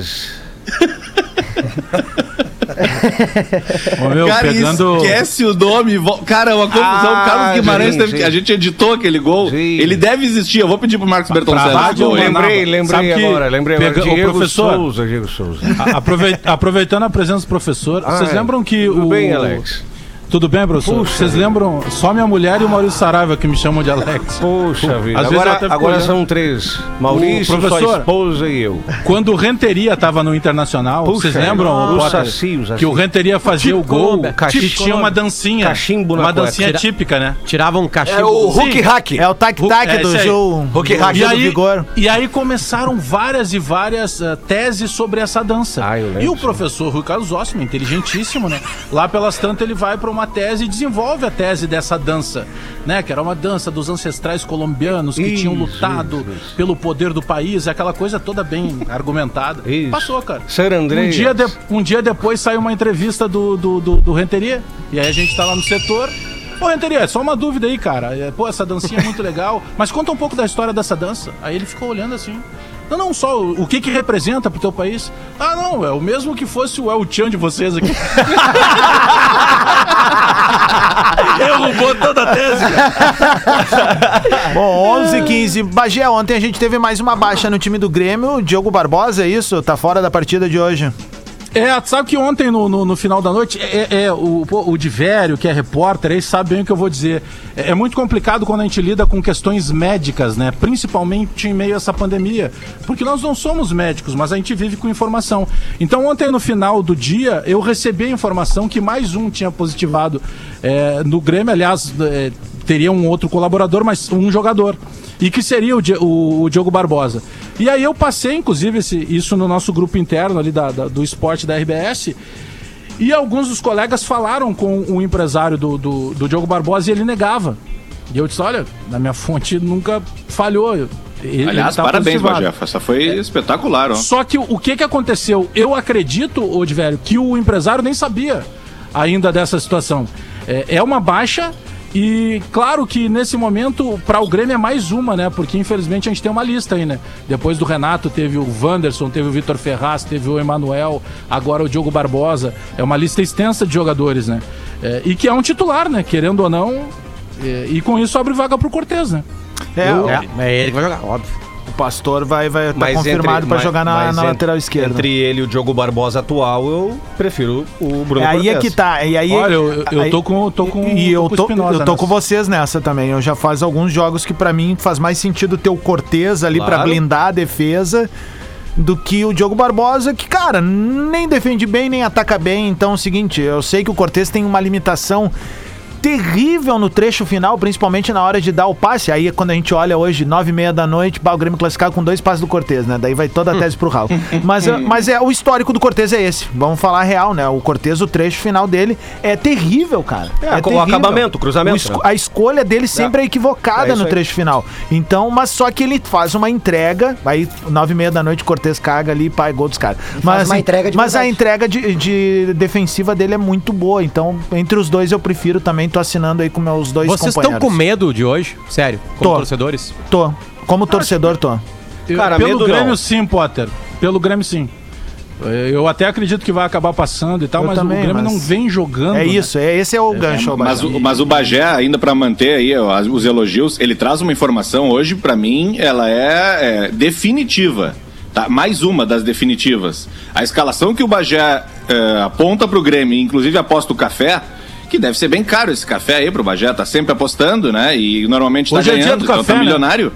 [SPEAKER 7] Ô, meu,
[SPEAKER 8] Cara,
[SPEAKER 7] pegando.
[SPEAKER 8] esquece o nome. vo- Cara, uma confusão.
[SPEAKER 10] Ah,
[SPEAKER 8] o Carlos Guimarães
[SPEAKER 10] sim,
[SPEAKER 8] teve
[SPEAKER 10] sim.
[SPEAKER 8] que. A gente editou aquele gol.
[SPEAKER 10] Sim.
[SPEAKER 8] Ele deve existir. Eu vou pedir pro Marcos Bertoncelli. aí.
[SPEAKER 7] lembra-
[SPEAKER 10] Lembrei, lembrei
[SPEAKER 7] Sabe
[SPEAKER 10] agora, lembrei agora.
[SPEAKER 7] pega- o
[SPEAKER 10] Diego
[SPEAKER 7] professor-
[SPEAKER 10] Souza, Diego Souza.
[SPEAKER 7] Aproveitando a presença do professor, vocês
[SPEAKER 10] Ah, é.
[SPEAKER 7] lembram que
[SPEAKER 10] Tudo
[SPEAKER 7] o.
[SPEAKER 10] bem, Alex?
[SPEAKER 7] Tudo bem, professor?
[SPEAKER 10] Puxa
[SPEAKER 7] Vocês
[SPEAKER 10] vida.
[SPEAKER 7] lembram? Só minha mulher e o Maurício Saraiva que me chamam de Alex.
[SPEAKER 10] Poxa vida.
[SPEAKER 7] Às
[SPEAKER 10] Agora, agora são três. Maurício,
[SPEAKER 7] O professor-
[SPEAKER 10] sua esposa e eu.
[SPEAKER 7] Quando o Renteria tava no Internacional,
[SPEAKER 10] Puxa,
[SPEAKER 7] vocês lembram? o Potter,
[SPEAKER 10] sim, os
[SPEAKER 7] que o Renteria fazia
[SPEAKER 4] Tipo
[SPEAKER 7] o gol e
[SPEAKER 10] Cachimbo.
[SPEAKER 7] tinha uma dancinha.
[SPEAKER 10] Cachimbo na
[SPEAKER 7] Uma dancinha
[SPEAKER 4] Tira-
[SPEAKER 7] típica, né?
[SPEAKER 4] Tirava um cachimbo.
[SPEAKER 6] É o. Hulk Hack.
[SPEAKER 3] É o tac-tac
[SPEAKER 7] É
[SPEAKER 3] do jogo.
[SPEAKER 6] Hulk Hack
[SPEAKER 3] do
[SPEAKER 7] E aí,
[SPEAKER 3] Vigor.
[SPEAKER 7] e aí começaram várias e várias eh, teses sobre essa dança.
[SPEAKER 10] Ah, eu lembro,
[SPEAKER 7] e o
[SPEAKER 10] sim.
[SPEAKER 7] professor Rui Carlos Ossman, inteligentíssimo, né? Lá pelas tantas ele vai para uma tese e desenvolve a tese dessa dança, né? Que era uma dança dos ancestrais colombianos que
[SPEAKER 10] Isso,
[SPEAKER 7] tinham lutado
[SPEAKER 10] isso, isso.
[SPEAKER 7] pelo poder do país, aquela coisa toda bem argumentada.
[SPEAKER 10] Isso.
[SPEAKER 7] Passou, cara.
[SPEAKER 10] Ser Andreas.
[SPEAKER 7] Um dia, de- um dia depois saiu uma entrevista do, do, do, do Renteria, e aí a gente tá lá no setor. Ô, Renteria, só uma dúvida aí, cara. É, Pô, essa dancinha é muito legal, mas conta um pouco da história dessa dança. Aí ele ficou olhando assim. Não, não, só o, o que que representa pro teu país. Ah, não, é o mesmo que fosse o El Chan de vocês aqui. Derrubou toda a tese.
[SPEAKER 3] Bom, 11 15 Bagé, ontem a gente teve mais uma baixa no time do Grêmio. O Diogo Barbosa, é isso? Tá fora da partida de hoje.
[SPEAKER 7] É, sabe que ontem, no, no, no final da noite, é, é, o, pô, o Divério, que é repórter, ele sabe bem o que eu vou dizer. É, é muito complicado quando a gente lida com questões médicas, né? Principalmente em meio a essa pandemia. Porque nós não somos médicos, mas a gente vive com informação. Então, ontem, no final do dia, eu recebi a informação que mais um tinha positivado é, no Grêmio. Aliás, é, teria um outro colaborador, mas um jogador. E que seria o, o- o Diogo Barbosa. E aí eu passei, inclusive, esse- isso no nosso grupo interno ali da- da- do esporte da RBS. E alguns dos colegas falaram com o empresário do, do, do Diogo Barbosa e ele negava. E eu disse: olha, na minha fonte nunca falhou. Ele- ele
[SPEAKER 8] Aliás,
[SPEAKER 7] tá
[SPEAKER 8] parabéns. Bagé. Essa foi espetacular, ó.
[SPEAKER 7] Só que o, que que aconteceu? Eu acredito, ô de velho, que o empresário nem sabia ainda dessa situação. É, é uma baixa e claro que nesse momento para o Grêmio é mais uma, né? Porque infelizmente a gente tem uma lista aí, né? Depois do Renato teve o Wanderson, teve o Vitor Ferraz, teve o Emanuel, agora o Diogo Barbosa. É uma lista extensa de jogadores, né? É, e que é um titular, né? Querendo ou não. é, e com isso abre vaga pro Cortez, né?
[SPEAKER 3] É,
[SPEAKER 7] Eu-
[SPEAKER 3] o-
[SPEAKER 4] É, é ele que vai jogar, óbvio.
[SPEAKER 3] O Pastor vai, vai tá
[SPEAKER 10] Mas
[SPEAKER 3] confirmado
[SPEAKER 10] mas-
[SPEAKER 3] jogar na,
[SPEAKER 10] mas
[SPEAKER 3] na lateral esquerda.
[SPEAKER 10] Entre ele e o Diogo Barbosa atual, eu prefiro o Bruno
[SPEAKER 3] É, aí é
[SPEAKER 10] Cortez.
[SPEAKER 3] que tá. E aí,
[SPEAKER 7] Olha, eu, eu
[SPEAKER 3] aí-
[SPEAKER 7] tô com, tô com
[SPEAKER 3] E eu tô, eu tô com vocês nessa também. Eu já faz alguns jogos que pra mim faz mais sentido ter o Cortez ali pra
[SPEAKER 10] Claro.
[SPEAKER 3] blindar a defesa do que o Diogo Barbosa, que, cara, nem defende bem, nem ataca bem. Então é o seguinte, eu sei que o Cortez tem uma limitação terrível no trecho final, principalmente na hora de dar o passe. Aí quando a gente olha hoje, nove e meia da noite, o Grêmio classificado com dois passes do Cortez, né? Daí vai toda a tese pro Raul. Mas, é- mas é, o histórico do Cortez é esse. Vamos falar real, né? O Cortez, o trecho final dele é terrível, cara.
[SPEAKER 10] É, o
[SPEAKER 3] terrível.
[SPEAKER 10] acabamento, o cruzamento,
[SPEAKER 3] O esco-
[SPEAKER 10] né?
[SPEAKER 3] A escolha dele sempre é, equivocada
[SPEAKER 10] É
[SPEAKER 3] no
[SPEAKER 10] aí.
[SPEAKER 3] trecho final. Então, mas só que ele faz uma entrega, aí nove e meia da noite, o Cortez caga ali e pá, é gol dos caras. Mas,
[SPEAKER 5] uma entrega de
[SPEAKER 3] mas a entrega de, de defensiva dele é muito boa. Então, entre os dois, eu prefiro também. Tô assinando aí com meus dois
[SPEAKER 4] Vocês estão
[SPEAKER 3] companheiros.
[SPEAKER 4] com medo de hoje? Sério, como
[SPEAKER 3] Tô.
[SPEAKER 4] torcedores?
[SPEAKER 3] Tô. Como torcedor, tô.
[SPEAKER 7] Eu-
[SPEAKER 10] Cara,
[SPEAKER 7] pelo
[SPEAKER 10] medo
[SPEAKER 7] Grêmio
[SPEAKER 10] não.
[SPEAKER 7] sim, Potter. Pelo Grêmio sim. Eu até acredito que vai acabar passando e tal,
[SPEAKER 3] Eu
[SPEAKER 7] mas
[SPEAKER 3] também,
[SPEAKER 7] o Grêmio
[SPEAKER 3] mas-
[SPEAKER 7] não vem jogando.
[SPEAKER 3] É
[SPEAKER 7] né?
[SPEAKER 3] isso, é, esse é o gancho, ô,
[SPEAKER 8] Mas o, mas o Bagé, ainda pra manter aí ó, os elogios, ele traz uma informação hoje, pra mim, ela é, é, definitiva. Tá? Mais uma das definitivas. A escalação que o Bagé é, aponta pro Grêmio, inclusive aposta o café, que deve ser bem caro esse café aí pro Bagé, tá sempre apostando, né? E normalmente tá
[SPEAKER 7] Hoje é dia
[SPEAKER 8] ganhando,
[SPEAKER 7] do
[SPEAKER 8] então
[SPEAKER 7] café,
[SPEAKER 8] tá
[SPEAKER 7] né?
[SPEAKER 8] milionário.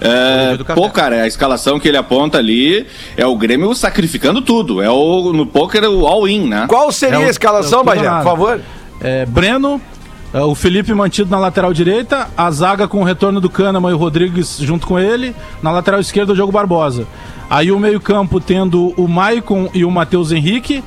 [SPEAKER 8] É, pô, cara, a escalação que ele aponta ali é o Grêmio sacrificando tudo. É o no poker o all-in, né?
[SPEAKER 6] Qual seria
[SPEAKER 7] É o-
[SPEAKER 6] a escalação,
[SPEAKER 7] é
[SPEAKER 6] Bagé? Por favor.
[SPEAKER 7] É, Breno, é, o Felipe mantido na lateral direita, a zaga com o retorno do Kahneman e o Rodrigues junto com ele, na lateral esquerda o Diogo Barbosa. Aí o meio-campo tendo o Maicon e o Matheus Henrique.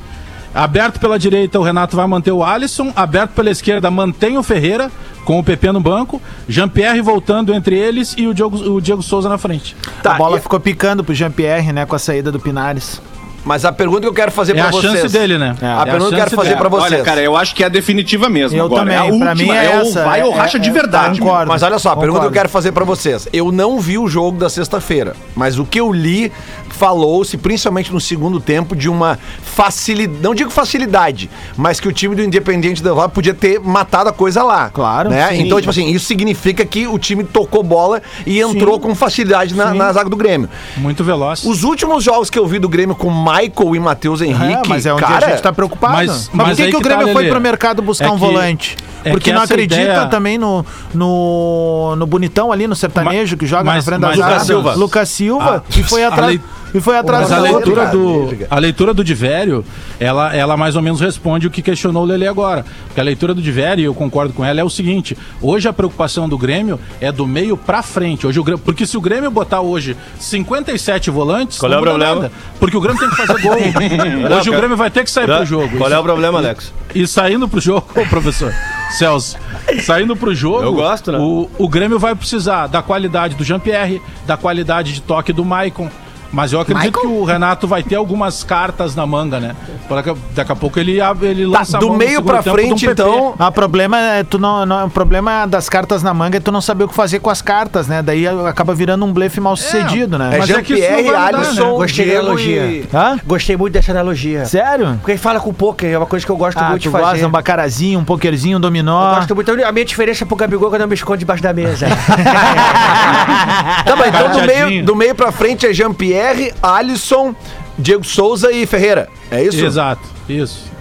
[SPEAKER 7] Aberto pela direita, o Renato vai manter o Alisson. Aberto pela esquerda, mantém o Ferreira, com o PP no banco. Jean-Pierre voltando entre eles e o Diego, o Diego Souza na frente.
[SPEAKER 3] a bola
[SPEAKER 6] e-
[SPEAKER 3] ficou picando pro Jean-Pierre, né, com a saída do Pinares.
[SPEAKER 6] Mas a pergunta que eu quero fazer
[SPEAKER 7] É
[SPEAKER 6] pra
[SPEAKER 7] a
[SPEAKER 6] vocês.
[SPEAKER 7] chance dele, né?
[SPEAKER 3] É.
[SPEAKER 7] É
[SPEAKER 6] A
[SPEAKER 7] a
[SPEAKER 6] pergunta que eu quero fazer
[SPEAKER 7] dele.
[SPEAKER 6] pra vocês.
[SPEAKER 8] Olha, cara, eu acho que é a definitiva mesmo.
[SPEAKER 3] Eu
[SPEAKER 8] agora.
[SPEAKER 3] também,
[SPEAKER 8] é a
[SPEAKER 3] pra
[SPEAKER 8] última,
[SPEAKER 3] mim é
[SPEAKER 8] é,
[SPEAKER 3] essa,
[SPEAKER 8] o vai
[SPEAKER 3] é-
[SPEAKER 8] ou racha
[SPEAKER 3] é-
[SPEAKER 8] de
[SPEAKER 3] é-
[SPEAKER 8] verdade.
[SPEAKER 3] concordo.
[SPEAKER 6] Mas olha só, a pergunta que eu
[SPEAKER 3] Concordo.
[SPEAKER 6] quero fazer pra vocês. Eu não vi o jogo da sexta-feira, mas o que eu li falou-se, principalmente no segundo tempo, de uma facilidade, não digo facilidade, mas que o time do Independiente Del Valle podia ter matado a coisa lá.
[SPEAKER 3] Claro,
[SPEAKER 6] Né?
[SPEAKER 3] sim.
[SPEAKER 6] Então, tipo assim, isso significa que o time tocou bola e entrou com facilidade na, na zaga do Grêmio.
[SPEAKER 7] Muito veloz.
[SPEAKER 6] Os últimos jogos que eu vi do Grêmio com Michael e Matheus Henrique,
[SPEAKER 3] É, mas é onde
[SPEAKER 6] cara,
[SPEAKER 3] a gente tá preocupado.
[SPEAKER 7] mas-
[SPEAKER 3] Mas,
[SPEAKER 7] mas
[SPEAKER 3] por que, que o
[SPEAKER 7] que
[SPEAKER 3] Grêmio
[SPEAKER 7] tá,
[SPEAKER 3] foi pro mercado buscar
[SPEAKER 7] É
[SPEAKER 3] um
[SPEAKER 7] que-
[SPEAKER 3] volante?
[SPEAKER 7] é
[SPEAKER 3] Porque
[SPEAKER 7] que
[SPEAKER 3] não acredita
[SPEAKER 7] ideia-
[SPEAKER 3] também no, no, no bonitão ali, no sertanejo, que joga
[SPEAKER 7] mas-
[SPEAKER 3] na frente da.
[SPEAKER 7] Lucas Silva.
[SPEAKER 3] Lucas Silva.
[SPEAKER 7] Ah,
[SPEAKER 3] e foi atrás. E foi atrás
[SPEAKER 7] Mas a leitura, do, a leitura do Divério, ela, ela mais ou menos responde o que questionou o Lele agora. Porque a leitura do Divério, e eu concordo com ela, é o seguinte: hoje a preocupação do Grêmio é do meio pra frente. Hoje o Grêmio, porque se o Grêmio botar hoje 57 volantes,
[SPEAKER 10] Qual é o
[SPEAKER 7] muda
[SPEAKER 10] problema?
[SPEAKER 7] nada. porque o Grêmio tem que fazer gol. hoje o Grêmio vai ter que sair pro jogo.
[SPEAKER 10] Qual é o problema, Alex?
[SPEAKER 7] E saindo pro jogo, professor Celso, saindo pro jogo,
[SPEAKER 10] Eu gosto, né?
[SPEAKER 7] o, o Grêmio vai precisar da qualidade do Jean-Pierre, da qualidade de toque do Maicon. Mas eu acredito que o Renato vai ter algumas cartas na manga, né? Daqui, daqui a pouco ele, ele
[SPEAKER 6] Tá,
[SPEAKER 7] lança a
[SPEAKER 6] do meio pra
[SPEAKER 7] um
[SPEAKER 6] frente, então.
[SPEAKER 3] Ah, o problema é tu não, não- o problema das cartas na manga é tu não saber o que fazer com as cartas, né? Daí acaba virando um blefe mal sucedido, né?
[SPEAKER 6] É
[SPEAKER 7] Mas é que isso não
[SPEAKER 6] Jean-Pierre,
[SPEAKER 7] vai mudar, né?
[SPEAKER 6] Alisson,
[SPEAKER 5] Gostei da analogia.
[SPEAKER 6] e...
[SPEAKER 3] Hã?
[SPEAKER 5] Gostei muito dessa analogia.
[SPEAKER 3] Sério?
[SPEAKER 5] Porque ele fala com poker, é uma coisa que eu gosto
[SPEAKER 3] Ah,
[SPEAKER 5] muito de
[SPEAKER 3] tu
[SPEAKER 5] fazer.
[SPEAKER 3] gosta de um bacarazinho, um pokerzinho, um dominó.
[SPEAKER 5] Eu gosto muito. A minha diferença pro Gabigol é quando eu me escondo debaixo da mesa.
[SPEAKER 6] Tá, mas então do meio, do meio pra frente é Jean-Pierre, Alisson, Diego Souza e Ferreira. É isso?
[SPEAKER 7] Exato, isso.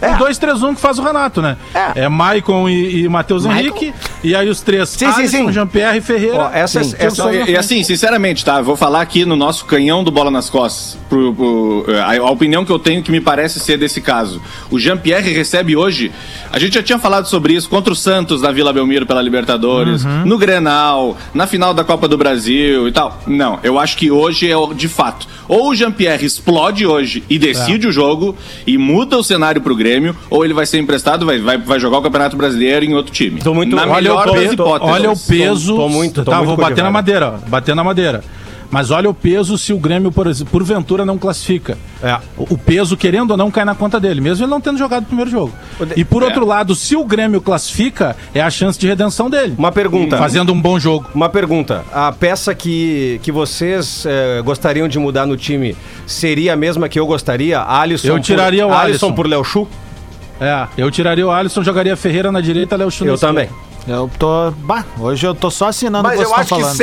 [SPEAKER 6] É.
[SPEAKER 7] O 2-3-1 que faz o Renato, né?
[SPEAKER 6] É.
[SPEAKER 7] É, Maicon e, e Matheus. Henrique. E aí os três,
[SPEAKER 6] Sim, sim, sim.
[SPEAKER 7] Jean-Pierre e Ferreira.
[SPEAKER 10] Ó, essa-
[SPEAKER 7] Sim.
[SPEAKER 10] essa-
[SPEAKER 7] na
[SPEAKER 8] E, e assim, sinceramente, tá? Eu vou falar aqui no nosso canhão do Bola nas Costas. pro- pro- a, a opinião que eu tenho que me parece ser desse caso. O Jean-Pierre recebe hoje. A gente já tinha falado sobre isso contra o Santos na Vila Belmiro pela Libertadores, no Grenal, na final da Copa do Brasil e tal. Não, eu acho que hoje é de fato. Ou o Jean-Pierre explode hoje e decide o jogo e muda o cenário pro Grêmio, ou ele vai ser emprestado, vai, vai, vai jogar o Campeonato Brasileiro em outro time.
[SPEAKER 10] Tô muito-
[SPEAKER 8] na
[SPEAKER 10] olha,
[SPEAKER 8] melhor
[SPEAKER 10] tô-
[SPEAKER 8] das hipóteses.
[SPEAKER 7] Olha o peso.
[SPEAKER 10] tô muito- tô
[SPEAKER 7] tá,
[SPEAKER 10] muito
[SPEAKER 7] vou
[SPEAKER 10] o
[SPEAKER 7] bater na madeira, ó, bater na madeira. Mas olha o peso se o Grêmio, por porventura não classifica.
[SPEAKER 10] É.
[SPEAKER 7] O, peso, querendo ou não, cai na conta dele, mesmo ele não tendo jogado o primeiro jogo. E por outro lado, se o Grêmio classifica, é a chance de redenção dele.
[SPEAKER 10] Uma pergunta.
[SPEAKER 7] Fazendo um bom jogo.
[SPEAKER 10] Uma pergunta. A peça que, que vocês eh, gostariam de mudar no time seria a mesma que eu gostaria? Alisson
[SPEAKER 7] Eu tiraria
[SPEAKER 10] por,
[SPEAKER 7] o
[SPEAKER 10] Alisson
[SPEAKER 7] Alisson.
[SPEAKER 10] por Léo Chu?
[SPEAKER 7] É, eu tiraria o Alisson, jogaria Ferreira na direita, Léo Chu
[SPEAKER 10] Eu
[SPEAKER 7] esquerda.
[SPEAKER 3] Eu tô. Bah, hoje eu tô só assinando
[SPEAKER 6] Mas
[SPEAKER 3] o que
[SPEAKER 6] eu
[SPEAKER 3] vocês
[SPEAKER 6] acho
[SPEAKER 3] estão
[SPEAKER 6] que
[SPEAKER 3] falando.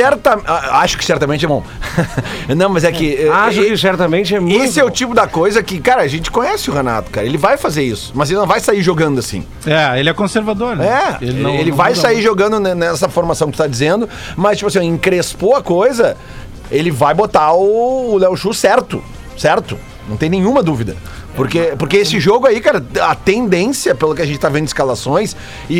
[SPEAKER 6] certa, acho que certamente é bom. não, mas é que eh,
[SPEAKER 10] Acho
[SPEAKER 6] eh,
[SPEAKER 10] que certamente é muito.
[SPEAKER 6] esse é o
[SPEAKER 10] bom.
[SPEAKER 6] tipo da coisa que, cara, a gente conhece o Renato, cara. Ele vai fazer isso, mas ele não vai sair jogando assim.
[SPEAKER 7] É, ele é conservador, né?
[SPEAKER 6] É, ele,
[SPEAKER 7] não- não
[SPEAKER 6] vai sair
[SPEAKER 7] muito.
[SPEAKER 6] jogando ne- nessa formação que tu tá dizendo, mas, tipo assim, encrespou a coisa, ele vai botar o o Léo Chu certo, certo? Não tem nenhuma dúvida. Porque, porque esse jogo aí, cara, a tendência, pelo que a gente tá vendo de escalações, e,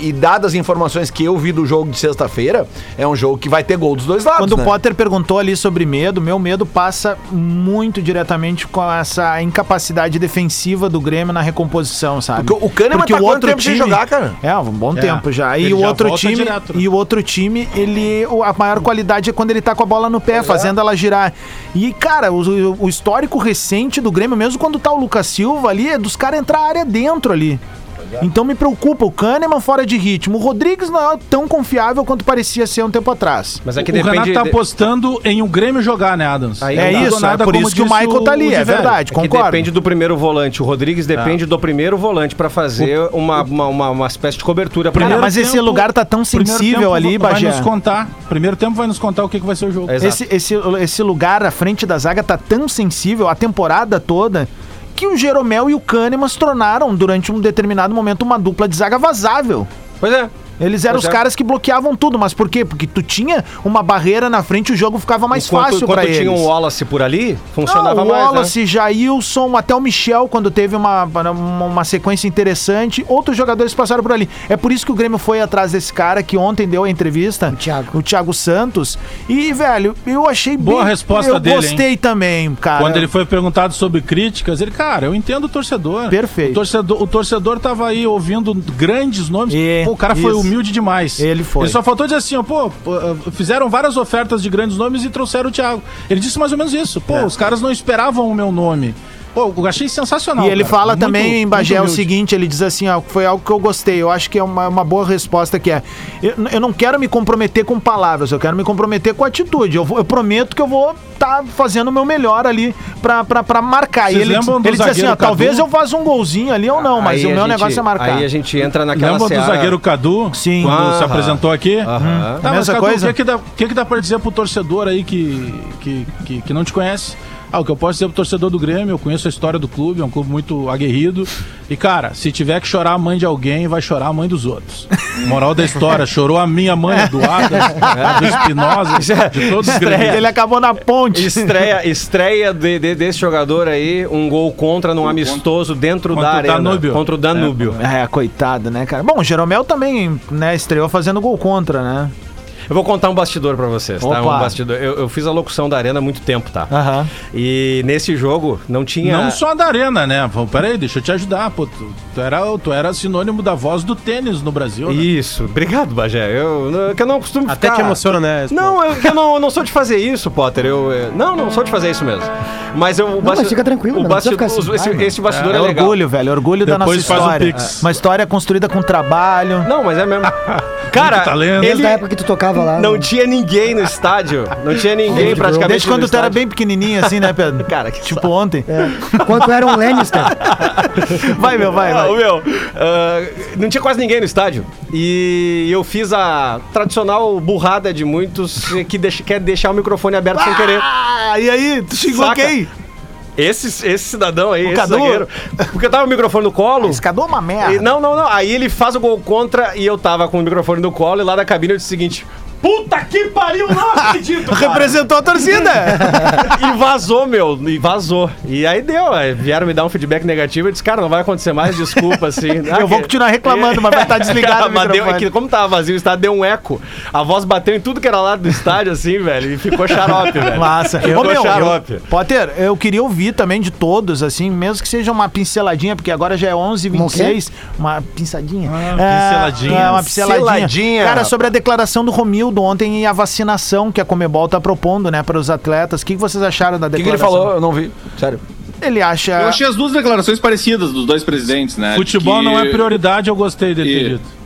[SPEAKER 6] e- e- dadas as informações que eu vi do jogo de sexta-feira, é um jogo que vai ter gol dos dois lados.
[SPEAKER 3] Quando
[SPEAKER 6] né?
[SPEAKER 3] o Potter perguntou ali sobre medo, meu medo passa muito diretamente com essa incapacidade defensiva do Grêmio na recomposição, sabe?
[SPEAKER 6] Porque o Kahneman tá quanto tempo sem jogar, cara?
[SPEAKER 3] É, um bom
[SPEAKER 7] É,
[SPEAKER 3] tempo já. E
[SPEAKER 7] ele
[SPEAKER 3] o
[SPEAKER 7] já
[SPEAKER 3] outro time,
[SPEAKER 7] direto, né?
[SPEAKER 3] e o outro time, ele o- a maior qualidade é quando ele tá com a bola no pé, fazendo ela girar. E cara, o, o histórico recente do Grêmio, mesmo quando tá o Lucas Silva ali, é dos caras entrar a área dentro ali. Então me preocupa o Kahneman fora de ritmo. O Rodrigues não é tão confiável quanto parecia ser um tempo atrás.
[SPEAKER 10] Mas é que
[SPEAKER 7] o Renato
[SPEAKER 10] depende...
[SPEAKER 7] tá
[SPEAKER 10] de-
[SPEAKER 7] apostando em o Grêmio jogar, né, Adams?
[SPEAKER 10] Aí
[SPEAKER 3] É isso, é
[SPEAKER 7] nada,
[SPEAKER 3] por
[SPEAKER 7] como
[SPEAKER 3] isso que o Michael tá ali, é verdade,
[SPEAKER 10] É que
[SPEAKER 3] concordo.
[SPEAKER 10] depende do primeiro volante. O Rodrigues depende do primeiro volante pra fazer uma, uma, uma, uma espécie de cobertura. pra
[SPEAKER 3] Cara,
[SPEAKER 10] ele.
[SPEAKER 3] mas esse lugar tá tão sensível
[SPEAKER 7] tempo
[SPEAKER 3] ali,
[SPEAKER 7] vai
[SPEAKER 3] Bagé.
[SPEAKER 7] nos contar. Primeiro tempo vai nos contar o que, que vai ser o jogo.
[SPEAKER 3] Esse, esse, esse lugar à frente da zaga tá tão sensível a temporada toda que o Jeromel e o Kahneman se tornaram, durante um determinado momento, uma dupla de zaga vazável.
[SPEAKER 10] Pois é.
[SPEAKER 3] Eles eram os caras que bloqueavam tudo, mas por quê? Porque tu tinha uma barreira na frente, o jogo ficava mais
[SPEAKER 10] Enquanto,
[SPEAKER 3] fácil pra
[SPEAKER 10] enquanto
[SPEAKER 3] eles.
[SPEAKER 10] tinha um Wallace por ali, funcionava
[SPEAKER 3] Não, o
[SPEAKER 10] mais,
[SPEAKER 3] Wallace,
[SPEAKER 10] né?
[SPEAKER 3] Jailson, até o Michel, quando teve uma, uma, uma sequência interessante. Outros jogadores passaram por ali. É por isso que o Grêmio foi atrás desse cara que ontem deu a entrevista. O
[SPEAKER 9] Thiago.
[SPEAKER 3] O Thiago Santos. E, velho, eu achei
[SPEAKER 7] Boa
[SPEAKER 3] bem...
[SPEAKER 7] resposta
[SPEAKER 3] eu
[SPEAKER 7] dele,
[SPEAKER 3] gostei também, cara.
[SPEAKER 7] Quando ele foi perguntado sobre críticas, ele, cara, eu entendo o torcedor.
[SPEAKER 3] Perfeito.
[SPEAKER 7] O torcedor, o torcedor tava aí ouvindo grandes nomes.
[SPEAKER 3] É,
[SPEAKER 7] pô, o cara foi
[SPEAKER 3] isso.
[SPEAKER 7] Humilde demais.
[SPEAKER 3] Ele foi.
[SPEAKER 7] Ele só faltou dizer assim, ó, pô, pô, fizeram várias ofertas de grandes nomes e trouxeram o Thiago. Ele disse mais ou menos isso. Pô, os caras não esperavam o meu nome. Pô, eu achei sensacional.
[SPEAKER 3] E ele
[SPEAKER 7] cara.
[SPEAKER 3] fala
[SPEAKER 7] Muito-
[SPEAKER 3] também,
[SPEAKER 7] muito
[SPEAKER 3] Bagé, o seguinte, ele diz assim, ó, foi algo que eu gostei, eu acho que é uma, uma boa resposta que é, eu, eu não quero me comprometer com palavras, eu quero me comprometer com atitude, eu, vou- eu prometo que eu vou estar fazendo o meu melhor ali pra, pra, pra marcar.
[SPEAKER 7] Vocês
[SPEAKER 3] e ele,
[SPEAKER 7] do
[SPEAKER 3] ele diz assim, ó, talvez eu faça um golzinho ali ou não, mas
[SPEAKER 10] Aí
[SPEAKER 3] o meu
[SPEAKER 10] gente-
[SPEAKER 3] negócio é marcar.
[SPEAKER 10] Aí a gente entra naquela
[SPEAKER 7] Lembra do
[SPEAKER 10] seara-
[SPEAKER 7] zagueiro Cadu?
[SPEAKER 3] Sim.
[SPEAKER 7] Quando se apresentou aqui?
[SPEAKER 10] Aham.
[SPEAKER 7] Tá,
[SPEAKER 3] A
[SPEAKER 7] mas
[SPEAKER 3] mesma
[SPEAKER 7] Cadu,
[SPEAKER 3] coisa?
[SPEAKER 7] O que, que, dá, que, que dá pra dizer pro torcedor aí que, que, que, que não te conhece? Ah, o que eu posso dizer pro torcedor do Grêmio, eu conheço a história do clube, é um clube muito aguerrido. E, cara, se tiver que chorar a mãe de alguém, vai chorar a mãe dos outros. Moral da história, chorou a minha mãe, a do Adams, do Espinosa, de todos os Grêmios.
[SPEAKER 3] Ele acabou na ponte.
[SPEAKER 10] Estreia, estreia de- de- desse jogador aí, um gol contra num amistoso dentro
[SPEAKER 7] Contra
[SPEAKER 10] da
[SPEAKER 7] o
[SPEAKER 10] arena.
[SPEAKER 7] Danúbio.
[SPEAKER 10] Contra o Danúbio.
[SPEAKER 3] É, coitado, né, cara? Bom, o Jeromel também, né, estreou fazendo gol contra, né?
[SPEAKER 10] Eu vou contar um bastidor pra vocês, tá?
[SPEAKER 3] Opa.
[SPEAKER 10] Um bastidor. Eu, eu fiz a locução da arena há muito tempo, tá?
[SPEAKER 3] Aham.
[SPEAKER 10] E nesse jogo não tinha.
[SPEAKER 7] Não só da arena, né? Pô, Peraí, deixa eu te ajudar. Pô, tu, tu era, tu era sinônimo da voz do tênis no Brasil, né?
[SPEAKER 10] Isso, obrigado, Bagé. Eu, não- que eu não costumo
[SPEAKER 4] Até
[SPEAKER 10] ficar...
[SPEAKER 4] te emociona, né?
[SPEAKER 10] Não, eu, que eu não, eu não sou de fazer isso, Potter. Eu, não, não sou de fazer isso mesmo. Mas eu. o
[SPEAKER 9] mas fica tranquilo,
[SPEAKER 10] o
[SPEAKER 9] não precisa ficar assim.
[SPEAKER 10] esse,
[SPEAKER 9] Vai,
[SPEAKER 10] esse bastidor
[SPEAKER 3] É,
[SPEAKER 10] é, legal.
[SPEAKER 3] orgulho, velho, orgulho da nossa
[SPEAKER 7] Depois faz o
[SPEAKER 3] história.
[SPEAKER 7] Pix.
[SPEAKER 3] Uma história construída com trabalho.
[SPEAKER 10] Não, mas é mesmo. Cara,
[SPEAKER 7] talento.
[SPEAKER 9] Desde
[SPEAKER 10] ele
[SPEAKER 9] a época que tu tocava lá.
[SPEAKER 10] não tinha ninguém no estádio. Não tinha ninguém
[SPEAKER 9] Desde
[SPEAKER 10] praticamente.
[SPEAKER 3] Desde quando
[SPEAKER 10] no
[SPEAKER 3] tu era
[SPEAKER 10] estádio.
[SPEAKER 3] bem pequenininho assim, né, Pedro?
[SPEAKER 10] Cara, que
[SPEAKER 3] Tipo ontem.
[SPEAKER 9] É. Quanto era um Lannister?
[SPEAKER 3] Vai, meu, vai,
[SPEAKER 10] Ah,
[SPEAKER 3] vai.
[SPEAKER 10] ô, meu, ah, não tinha quase ninguém no estádio. E eu fiz a tradicional burrada de muitos que deixa, quer deixar o microfone aberto sem querer.
[SPEAKER 3] Ah, e aí? Tu xingou
[SPEAKER 10] Saca?
[SPEAKER 3] quem?
[SPEAKER 10] Esse, esse cidadão aí, esse
[SPEAKER 3] Cadu?
[SPEAKER 10] zagueiro. Porque eu tava com o microfone no colo.
[SPEAKER 3] Esse Cadu é uma merda.
[SPEAKER 10] E, não, não, não. Aí ele faz o gol contra e eu tava com o microfone no colo e lá da cabine eu disse o seguinte: Puta que pariu, não acredito! cara."
[SPEAKER 3] Representou a torcida.
[SPEAKER 10] e vazou, meu, e vazou. E aí deu, aí vieram me dar um feedback negativo. Eu disse, cara, não vai acontecer mais, desculpa, assim.
[SPEAKER 3] Eu vou continuar reclamando, mas vai estar desligado o
[SPEAKER 10] Mas deu, é que como tava vazio, o estádio deu um eco. A voz bateu em tudo que era lado do estádio, assim, velho, e ficou xarope, velho.
[SPEAKER 3] Massa.
[SPEAKER 10] Ficou
[SPEAKER 3] Ô, meu,
[SPEAKER 10] xarope.
[SPEAKER 3] eu- Potter, eu queria ouvir também de todos, assim, mesmo que seja uma pinceladinha, porque agora já é 11h26. Uma pinçadinha.
[SPEAKER 7] Ah,
[SPEAKER 3] É,
[SPEAKER 7] pinceladinha.
[SPEAKER 3] É, uma pinceladinha.
[SPEAKER 6] Pinceladinha.
[SPEAKER 3] Cara, sobre a declaração do Romildo ontem e a vacinação que a Comebol tá propondo, né, para os atletas. O que que vocês acharam da
[SPEAKER 6] O que, que
[SPEAKER 3] declaração?
[SPEAKER 6] ele falou? Eu não vi. Sério.
[SPEAKER 3] Ele acha...
[SPEAKER 8] Eu achei as duas declarações parecidas dos dois presidentes, né?
[SPEAKER 7] Futebol
[SPEAKER 8] Que-
[SPEAKER 7] não é prioridade, eu gostei dele ter dito.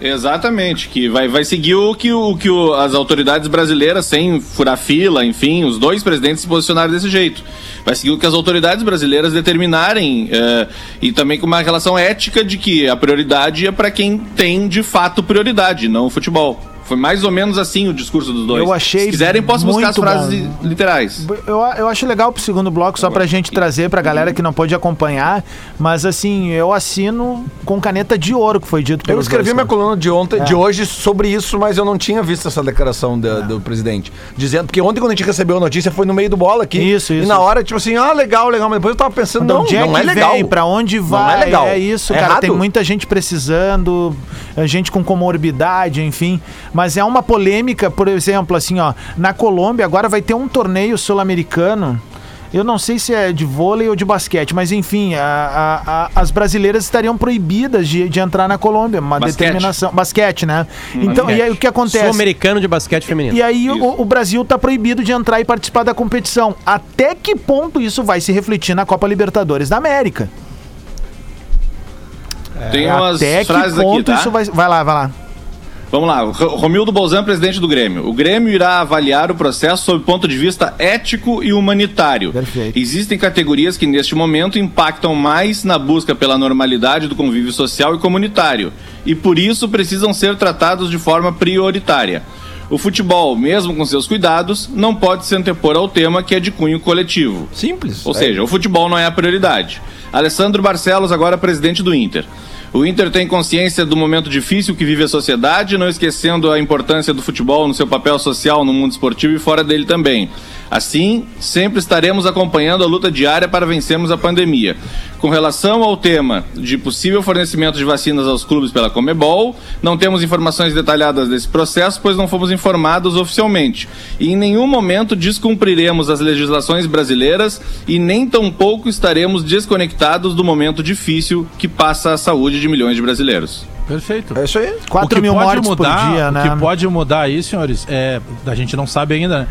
[SPEAKER 8] Exatamente, que vai, vai seguir o que, o que o- as autoridades brasileiras, sem furar fila, enfim, os dois presidentes se posicionaram desse jeito. Vai seguir o que as autoridades brasileiras determinarem eh, e também com uma relação ética de que a prioridade é para quem tem de fato prioridade, não o futebol. Foi mais ou menos assim o discurso dos dois.
[SPEAKER 3] Eu achei
[SPEAKER 8] Se quiserem, posso buscar as frases
[SPEAKER 3] bom.
[SPEAKER 8] li- literais.
[SPEAKER 3] Eu, eu acho legal pro segundo bloco, só pra gente trazer pra galera que não pôde acompanhar, mas assim, eu assino com caneta de ouro que foi dito
[SPEAKER 6] Eu
[SPEAKER 3] pelos
[SPEAKER 6] escrevi
[SPEAKER 3] dois,
[SPEAKER 6] minha
[SPEAKER 3] cara.
[SPEAKER 6] coluna de ontem,
[SPEAKER 3] É.
[SPEAKER 6] de hoje sobre isso, mas eu não tinha visto essa declaração da- do presidente. Dizendo, porque ontem quando a gente recebeu a notícia foi no meio do bola aqui.
[SPEAKER 3] Isso,
[SPEAKER 6] E
[SPEAKER 3] isso,
[SPEAKER 6] na
[SPEAKER 3] isso.
[SPEAKER 6] hora, tipo assim, ah, legal, legal. Mas depois eu tava pensando,
[SPEAKER 3] De
[SPEAKER 6] não, não
[SPEAKER 3] que
[SPEAKER 6] é legal.
[SPEAKER 3] vem, pra onde
[SPEAKER 6] Não
[SPEAKER 3] vai,
[SPEAKER 6] é legal.
[SPEAKER 3] é isso,
[SPEAKER 6] É
[SPEAKER 3] cara,
[SPEAKER 6] errado.
[SPEAKER 3] tem muita gente precisando, gente com comorbidade, enfim, mas é uma polêmica, por exemplo, assim, ó, na Colômbia agora vai ter um torneio sul-americano, eu não sei se é de vôlei ou de basquete, mas enfim, a- a- a- as brasileiras estariam proibidas de, de entrar na Colômbia, uma
[SPEAKER 8] Basquete.
[SPEAKER 3] determinação, basquete, né? Então, e aí o que acontece?
[SPEAKER 4] Sul-americano de basquete feminino.
[SPEAKER 3] E aí o, o Brasil tá proibido de entrar e participar da competição. Até que ponto isso vai se refletir na Copa Libertadores da América?
[SPEAKER 8] Tem umas
[SPEAKER 3] Até que ponto
[SPEAKER 8] aqui, tá?
[SPEAKER 3] isso vai. Vai lá, vai lá.
[SPEAKER 8] Vamos lá, Ro- Romildo Bolzan, presidente do Grêmio. O Grêmio irá avaliar o processo sob o ponto de vista ético e humanitário.
[SPEAKER 3] Perfeito.
[SPEAKER 8] Existem categorias que neste momento impactam mais na busca pela normalidade do convívio social e comunitário, e por isso precisam ser tratados de forma prioritária. O futebol, mesmo com seus cuidados, não pode se antepor ao tema que é de cunho coletivo.
[SPEAKER 6] Simples.
[SPEAKER 8] Ou seja, o futebol não é a prioridade. Alessandro Barcelos, agora presidente do Inter. O Inter tem consciência do momento difícil que vive a sociedade, não esquecendo a importância do futebol no seu papel social no mundo esportivo e fora dele também. Assim, sempre estaremos acompanhando a luta diária para vencermos a pandemia. Com relação ao tema de possível fornecimento de vacinas aos clubes pela Comebol, não temos informações detalhadas desse processo, pois não fomos informados oficialmente. E em nenhum momento descumpriremos as legislações brasileiras e nem tampouco estaremos desconectados do momento difícil que passa a saúde de milhões de brasileiros.
[SPEAKER 7] Perfeito.
[SPEAKER 6] É isso aí.
[SPEAKER 3] 4 mil mortes por dia, né?
[SPEAKER 7] O que pode mudar aí, senhores, é, a gente não sabe ainda, né?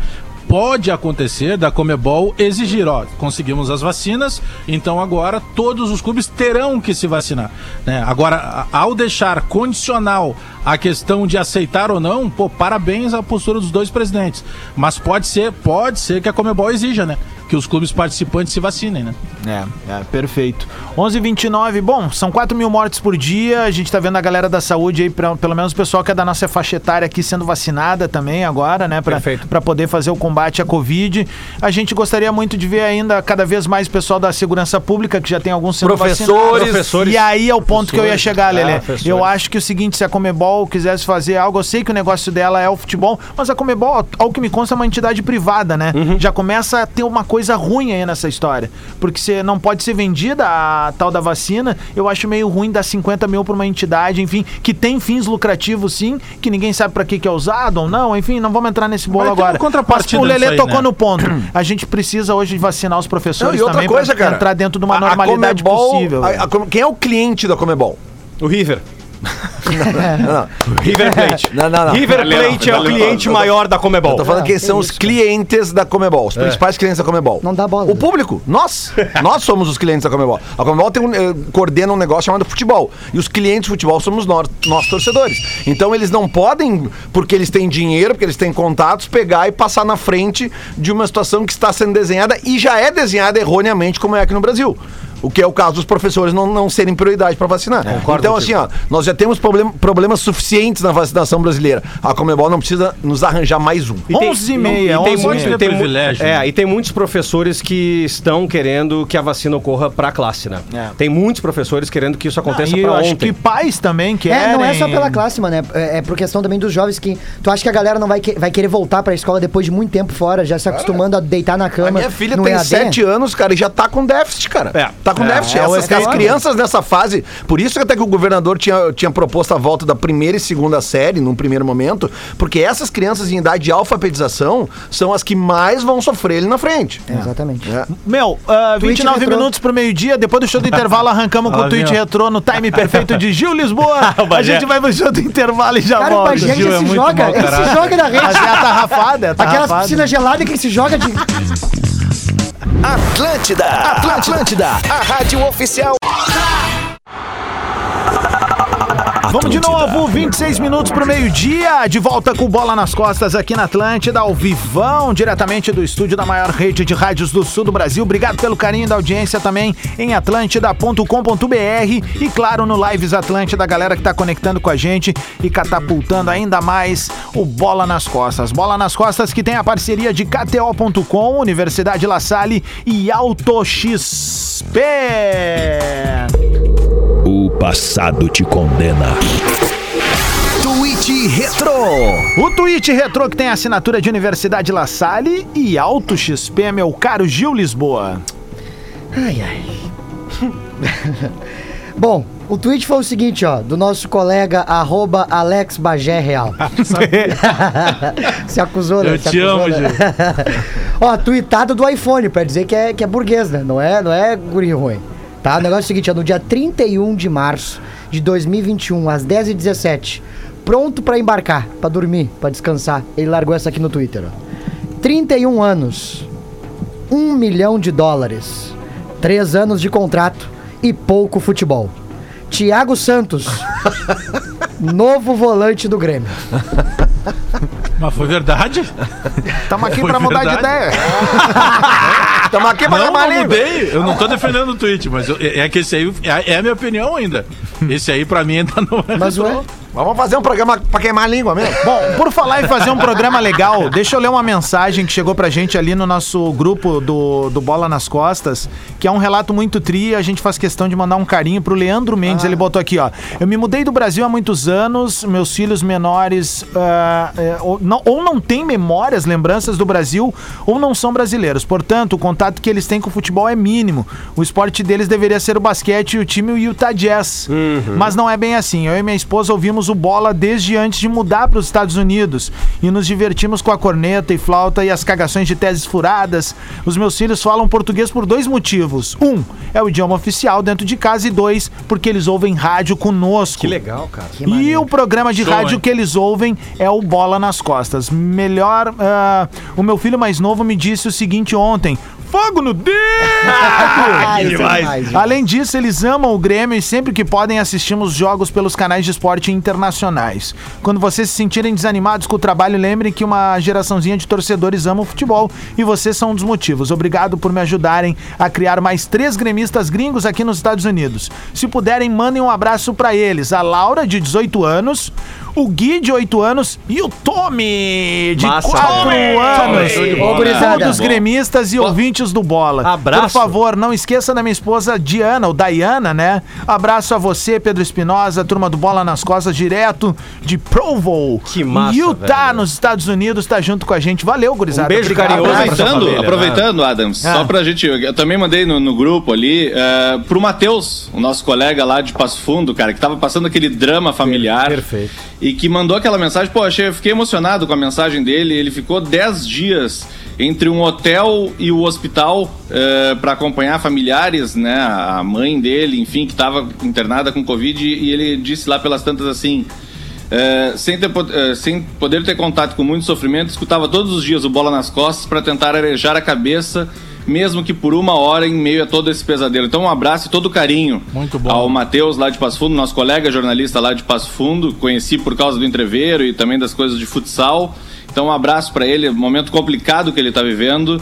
[SPEAKER 7] Pode acontecer da Comebol exigir, ó, conseguimos as vacinas, então agora todos os clubes terão que se vacinar. Né? Agora, ao deixar condicional a questão de aceitar ou não, pô, parabéns à postura dos dois presidentes. Mas pode ser, pode ser que a Comebol exija, né? Que os clubes participantes se vacinem, né?
[SPEAKER 3] É, é, perfeito. 11h29, bom, são 4 mil mortes por dia. A gente tá vendo a galera da saúde aí, pra- pelo menos o pessoal que é da nossa faixa etária aqui sendo vacinada também agora, né? Pra poder fazer o combate à Covid. A gente gostaria muito de ver ainda cada vez mais pessoal da segurança pública, que já tem alguns sendo
[SPEAKER 6] Professores,
[SPEAKER 10] professores.
[SPEAKER 3] E aí é o ponto que eu ia chegar, Lelê.
[SPEAKER 10] professores.
[SPEAKER 3] eu acho que o seguinte, se a Comebol quisesse fazer algo, eu sei que o negócio dela é o futebol, mas a Comebol, ao que me consta, é uma entidade privada, né? Já começa a ter uma coisa ruim aí nessa história. Porque você não pode ser vendida a tal da vacina, eu acho meio ruim dar 50 mil pra uma entidade, enfim, que tem fins lucrativos sim, que ninguém sabe pra que que é usado ou não, enfim, não vamos entrar nesse bolo
[SPEAKER 7] Mas tem
[SPEAKER 3] agora. Mas o Lelê
[SPEAKER 7] aí,
[SPEAKER 3] tocou
[SPEAKER 7] né?
[SPEAKER 3] no ponto. A gente precisa hoje vacinar os
[SPEAKER 6] Não,
[SPEAKER 3] professores
[SPEAKER 6] e outra
[SPEAKER 3] também
[SPEAKER 6] coisa,
[SPEAKER 3] pra
[SPEAKER 6] cara.
[SPEAKER 3] entrar dentro de uma
[SPEAKER 6] a- a
[SPEAKER 3] normalidade
[SPEAKER 6] Comebol-
[SPEAKER 3] possível.
[SPEAKER 6] a- a quem é o cliente da Comebol?
[SPEAKER 10] O River.
[SPEAKER 6] Não, não.
[SPEAKER 10] River Plate.
[SPEAKER 6] Não, não, não.
[SPEAKER 10] River
[SPEAKER 8] Valeu,
[SPEAKER 10] Plate é o
[SPEAKER 8] valeu.
[SPEAKER 10] cliente maior da Comebol.
[SPEAKER 6] Eu tô falando
[SPEAKER 9] Ah,
[SPEAKER 6] que
[SPEAKER 9] que
[SPEAKER 6] são os clientes da Comebol, os principais clientes da Comebol.
[SPEAKER 9] Não dá bola.
[SPEAKER 6] O público, nós. nós somos os clientes da Comebol. A Comebol tem um, eh, coordena um negócio chamado futebol. E os clientes de futebol somos nós, nós torcedores. Então eles não podem, porque eles têm dinheiro, porque eles têm contatos, pegar e passar na frente de uma situação que está sendo desenhada e já é desenhada erroneamente, como é aqui no Brasil. O que é o caso dos professores não, não serem prioridade para vacinar. então, assim, ó, nós já temos problem- problemas suficientes na vacinação brasileira. A Comebol não precisa nos arranjar mais um.
[SPEAKER 10] E tem-
[SPEAKER 3] 11 e meia,
[SPEAKER 10] e tem
[SPEAKER 3] 11 e
[SPEAKER 10] muito-
[SPEAKER 3] meia.
[SPEAKER 10] e tem
[SPEAKER 7] Privilégio,
[SPEAKER 10] É,
[SPEAKER 7] né?
[SPEAKER 10] e tem muitos professores que estão querendo que a vacina ocorra pra classe, né?
[SPEAKER 3] É.
[SPEAKER 10] Tem muitos professores querendo que isso aconteça
[SPEAKER 3] eu
[SPEAKER 10] pra
[SPEAKER 3] acho
[SPEAKER 10] ontem.
[SPEAKER 3] que pais também querem.
[SPEAKER 9] É, não é só pela classe, mano. É, é por questão também dos jovens que. Tu acha que a galera não vai, que- vai querer voltar pra escola depois de muito tempo fora, já se acostumando a deitar na cama.
[SPEAKER 6] A minha filha tem
[SPEAKER 9] EAD?
[SPEAKER 6] 7 anos, cara, e já tá com déficit, cara.
[SPEAKER 10] É.
[SPEAKER 6] Tá com
[SPEAKER 10] É,
[SPEAKER 6] déficit.
[SPEAKER 3] é o
[SPEAKER 6] Essas, as crianças nessa fase. Por isso que até que o governador tinha, tinha proposto a volta da primeira e segunda série, num primeiro momento, porque essas crianças em idade de alfabetização são as que mais vão sofrer ali na frente.
[SPEAKER 9] É, exatamente.
[SPEAKER 6] É.
[SPEAKER 3] Meu, ah,
[SPEAKER 9] Tweet
[SPEAKER 3] 29
[SPEAKER 9] retrô.
[SPEAKER 3] minutos pro meio-dia. Depois do show do intervalo, arrancamos com o
[SPEAKER 7] Ah,
[SPEAKER 3] tweet retrô no time perfeito de Gil Lisboa. a gente vai pro show do intervalo e já
[SPEAKER 9] Cara,
[SPEAKER 3] volta.
[SPEAKER 9] Bagé
[SPEAKER 7] Gil é
[SPEAKER 9] se
[SPEAKER 7] muito
[SPEAKER 9] joga,
[SPEAKER 7] mau
[SPEAKER 9] ele se joga na
[SPEAKER 3] Mas
[SPEAKER 9] rede.
[SPEAKER 3] é a tarrafada, é a
[SPEAKER 9] Aquelas
[SPEAKER 3] tarrafada.
[SPEAKER 9] piscinas geladas que ele se joga de.
[SPEAKER 1] Atlântida, Atlântida, a rádio oficial.
[SPEAKER 3] Vamos de novo, 26 minutos pro meio-dia, de volta com bola nas costas aqui na Atlântida, ao vivão, diretamente do estúdio da maior rede de rádios do sul do Brasil. Obrigado pelo carinho da audiência também em atlântida.com.br e claro no Lives Atlântida, a galera que tá conectando com a gente e catapultando ainda mais o Bola nas Costas. Bola nas Costas que tem a parceria de KTO.com, Universidade La Salle e Auto XP.
[SPEAKER 1] O passado te condena. Tweet Retro.
[SPEAKER 3] O tweet retrô que tem a assinatura de Universidade La Salle e Alto XP, meu caro Gil Lisboa.
[SPEAKER 9] Ai, ai. Bom, o tweet foi o seguinte, ó, do nosso colega arroba Alex Bagé Real. Se acusou, né?
[SPEAKER 7] Eu
[SPEAKER 9] Se
[SPEAKER 7] te
[SPEAKER 9] acusou,
[SPEAKER 7] amo,
[SPEAKER 9] né? Ó, tweetado do iPhone, pra dizer que é, que é burguês, né? Não é, não é guri ruim. Tá? O negócio é o seguinte, ó, no dia 31 de março de 2021, às 10h17, pronto pra embarcar, pra dormir, pra descansar. Ele largou essa aqui no Twitter, ó. 31 anos, 1 milhão de dólares, 3 anos de contrato e pouco futebol. Thiago Santos, novo volante do Grêmio.
[SPEAKER 7] Mas foi verdade?
[SPEAKER 3] Tamo aqui
[SPEAKER 7] Foi
[SPEAKER 3] pra mudar de ideia.
[SPEAKER 6] Estamos aqui pra
[SPEAKER 7] Não, não mudei. Eu não tô defendendo o tweet, mas eu- é é que esse aí é, é a minha opinião ainda. Esse aí pra mim ainda não é.
[SPEAKER 9] Mas
[SPEAKER 7] retrô.
[SPEAKER 9] Ué,
[SPEAKER 6] Vamos fazer um programa pra queimar a língua mesmo.
[SPEAKER 3] Bom, por falar em fazer um programa legal, deixa eu ler uma mensagem que chegou pra gente ali no nosso grupo do, do Bola nas Costas, que é um relato muito tri, a gente faz questão de mandar um carinho pro Leandro Mendes, ele botou aqui, ó. Eu me mudei do Brasil há muitos anos, meus filhos menores ah, é, ou, não, ou não têm memórias, lembranças do Brasil, ou não são brasileiros. Portanto, o contato que eles têm com o futebol é mínimo. O esporte deles deveria ser o basquete e o time o Utah Jazz. Mas não é bem assim. Eu e minha esposa ouvimos o bola desde antes de mudar para os Estados Unidos e nos divertimos com a corneta e flauta e as cagações de teses furadas. Os meus filhos falam português por dois motivos. Um, é o idioma oficial dentro de casa e dois, porque eles ouvem rádio conosco.
[SPEAKER 10] Que legal, cara.
[SPEAKER 3] E o programa de rádio que eles ouvem é o Bola nas Costas. Melhor, ah, o meu filho mais novo me disse o seguinte ontem. Fogo no dedo!
[SPEAKER 9] Ah, isso é demais.
[SPEAKER 3] Além disso, eles amam o Grêmio e sempre que podem assistimos jogos pelos canais de esporte internacionais. Quando vocês se sentirem desanimados com o trabalho, lembrem que uma geraçãozinha de torcedores ama o futebol e vocês são um dos motivos. Obrigado por me ajudarem a criar mais três gremistas gringos aqui nos Estados Unidos. Se puderem, mandem um abraço pra eles. A Laura, de 18 anos, o Gui, de 8 anos, e o Tommy, de
[SPEAKER 10] Massa,
[SPEAKER 3] 4
[SPEAKER 10] Tommy.
[SPEAKER 3] anos. Todos gremistas e ouvintes do Bola.
[SPEAKER 10] Abraço.
[SPEAKER 3] Por favor, não esqueça da minha esposa Diana, ou Diana, né? Abraço a você, Pedro Espinosa, turma do Bola nas Costas, direto de Provo.
[SPEAKER 10] Que massa,
[SPEAKER 3] Utah,
[SPEAKER 10] velho.
[SPEAKER 3] nos Estados Unidos, tá junto com a gente. Valeu, gurizada.
[SPEAKER 10] Um beijo
[SPEAKER 3] Obrigado.
[SPEAKER 10] carinhoso
[SPEAKER 8] Aproveitando,
[SPEAKER 10] família,
[SPEAKER 8] aproveitando, Adams,
[SPEAKER 3] Ah.
[SPEAKER 8] só pra gente. Eu também mandei no, no grupo ali, uh, pro Matheus, o nosso colega lá de Passo Fundo, cara, que tava passando aquele drama familiar.
[SPEAKER 10] Perfeito.
[SPEAKER 8] E que mandou aquela mensagem, pô, achei, fiquei emocionado com a mensagem dele. Ele ficou 10 dias entre um hotel e o hospital eh, pra acompanhar familiares, né? A mãe dele, enfim, que tava internada com Covid, e ele disse lá pelas tantas assim. eh, sem, ter, eh, sem poder ter contato com muito sofrimento, escutava todos os dias o bola nas costas pra tentar arejar a cabeça, mesmo que por uma hora em meio a todo esse pesadelo. Então, um abraço e todo carinho
[SPEAKER 7] Muito bom.
[SPEAKER 8] ao Matheus lá de Passo Fundo, nosso colega jornalista lá de Passo Fundo, conheci por causa do entreveiro e também das coisas de futsal. Então um abraço pra ele, momento complicado que ele tá vivendo.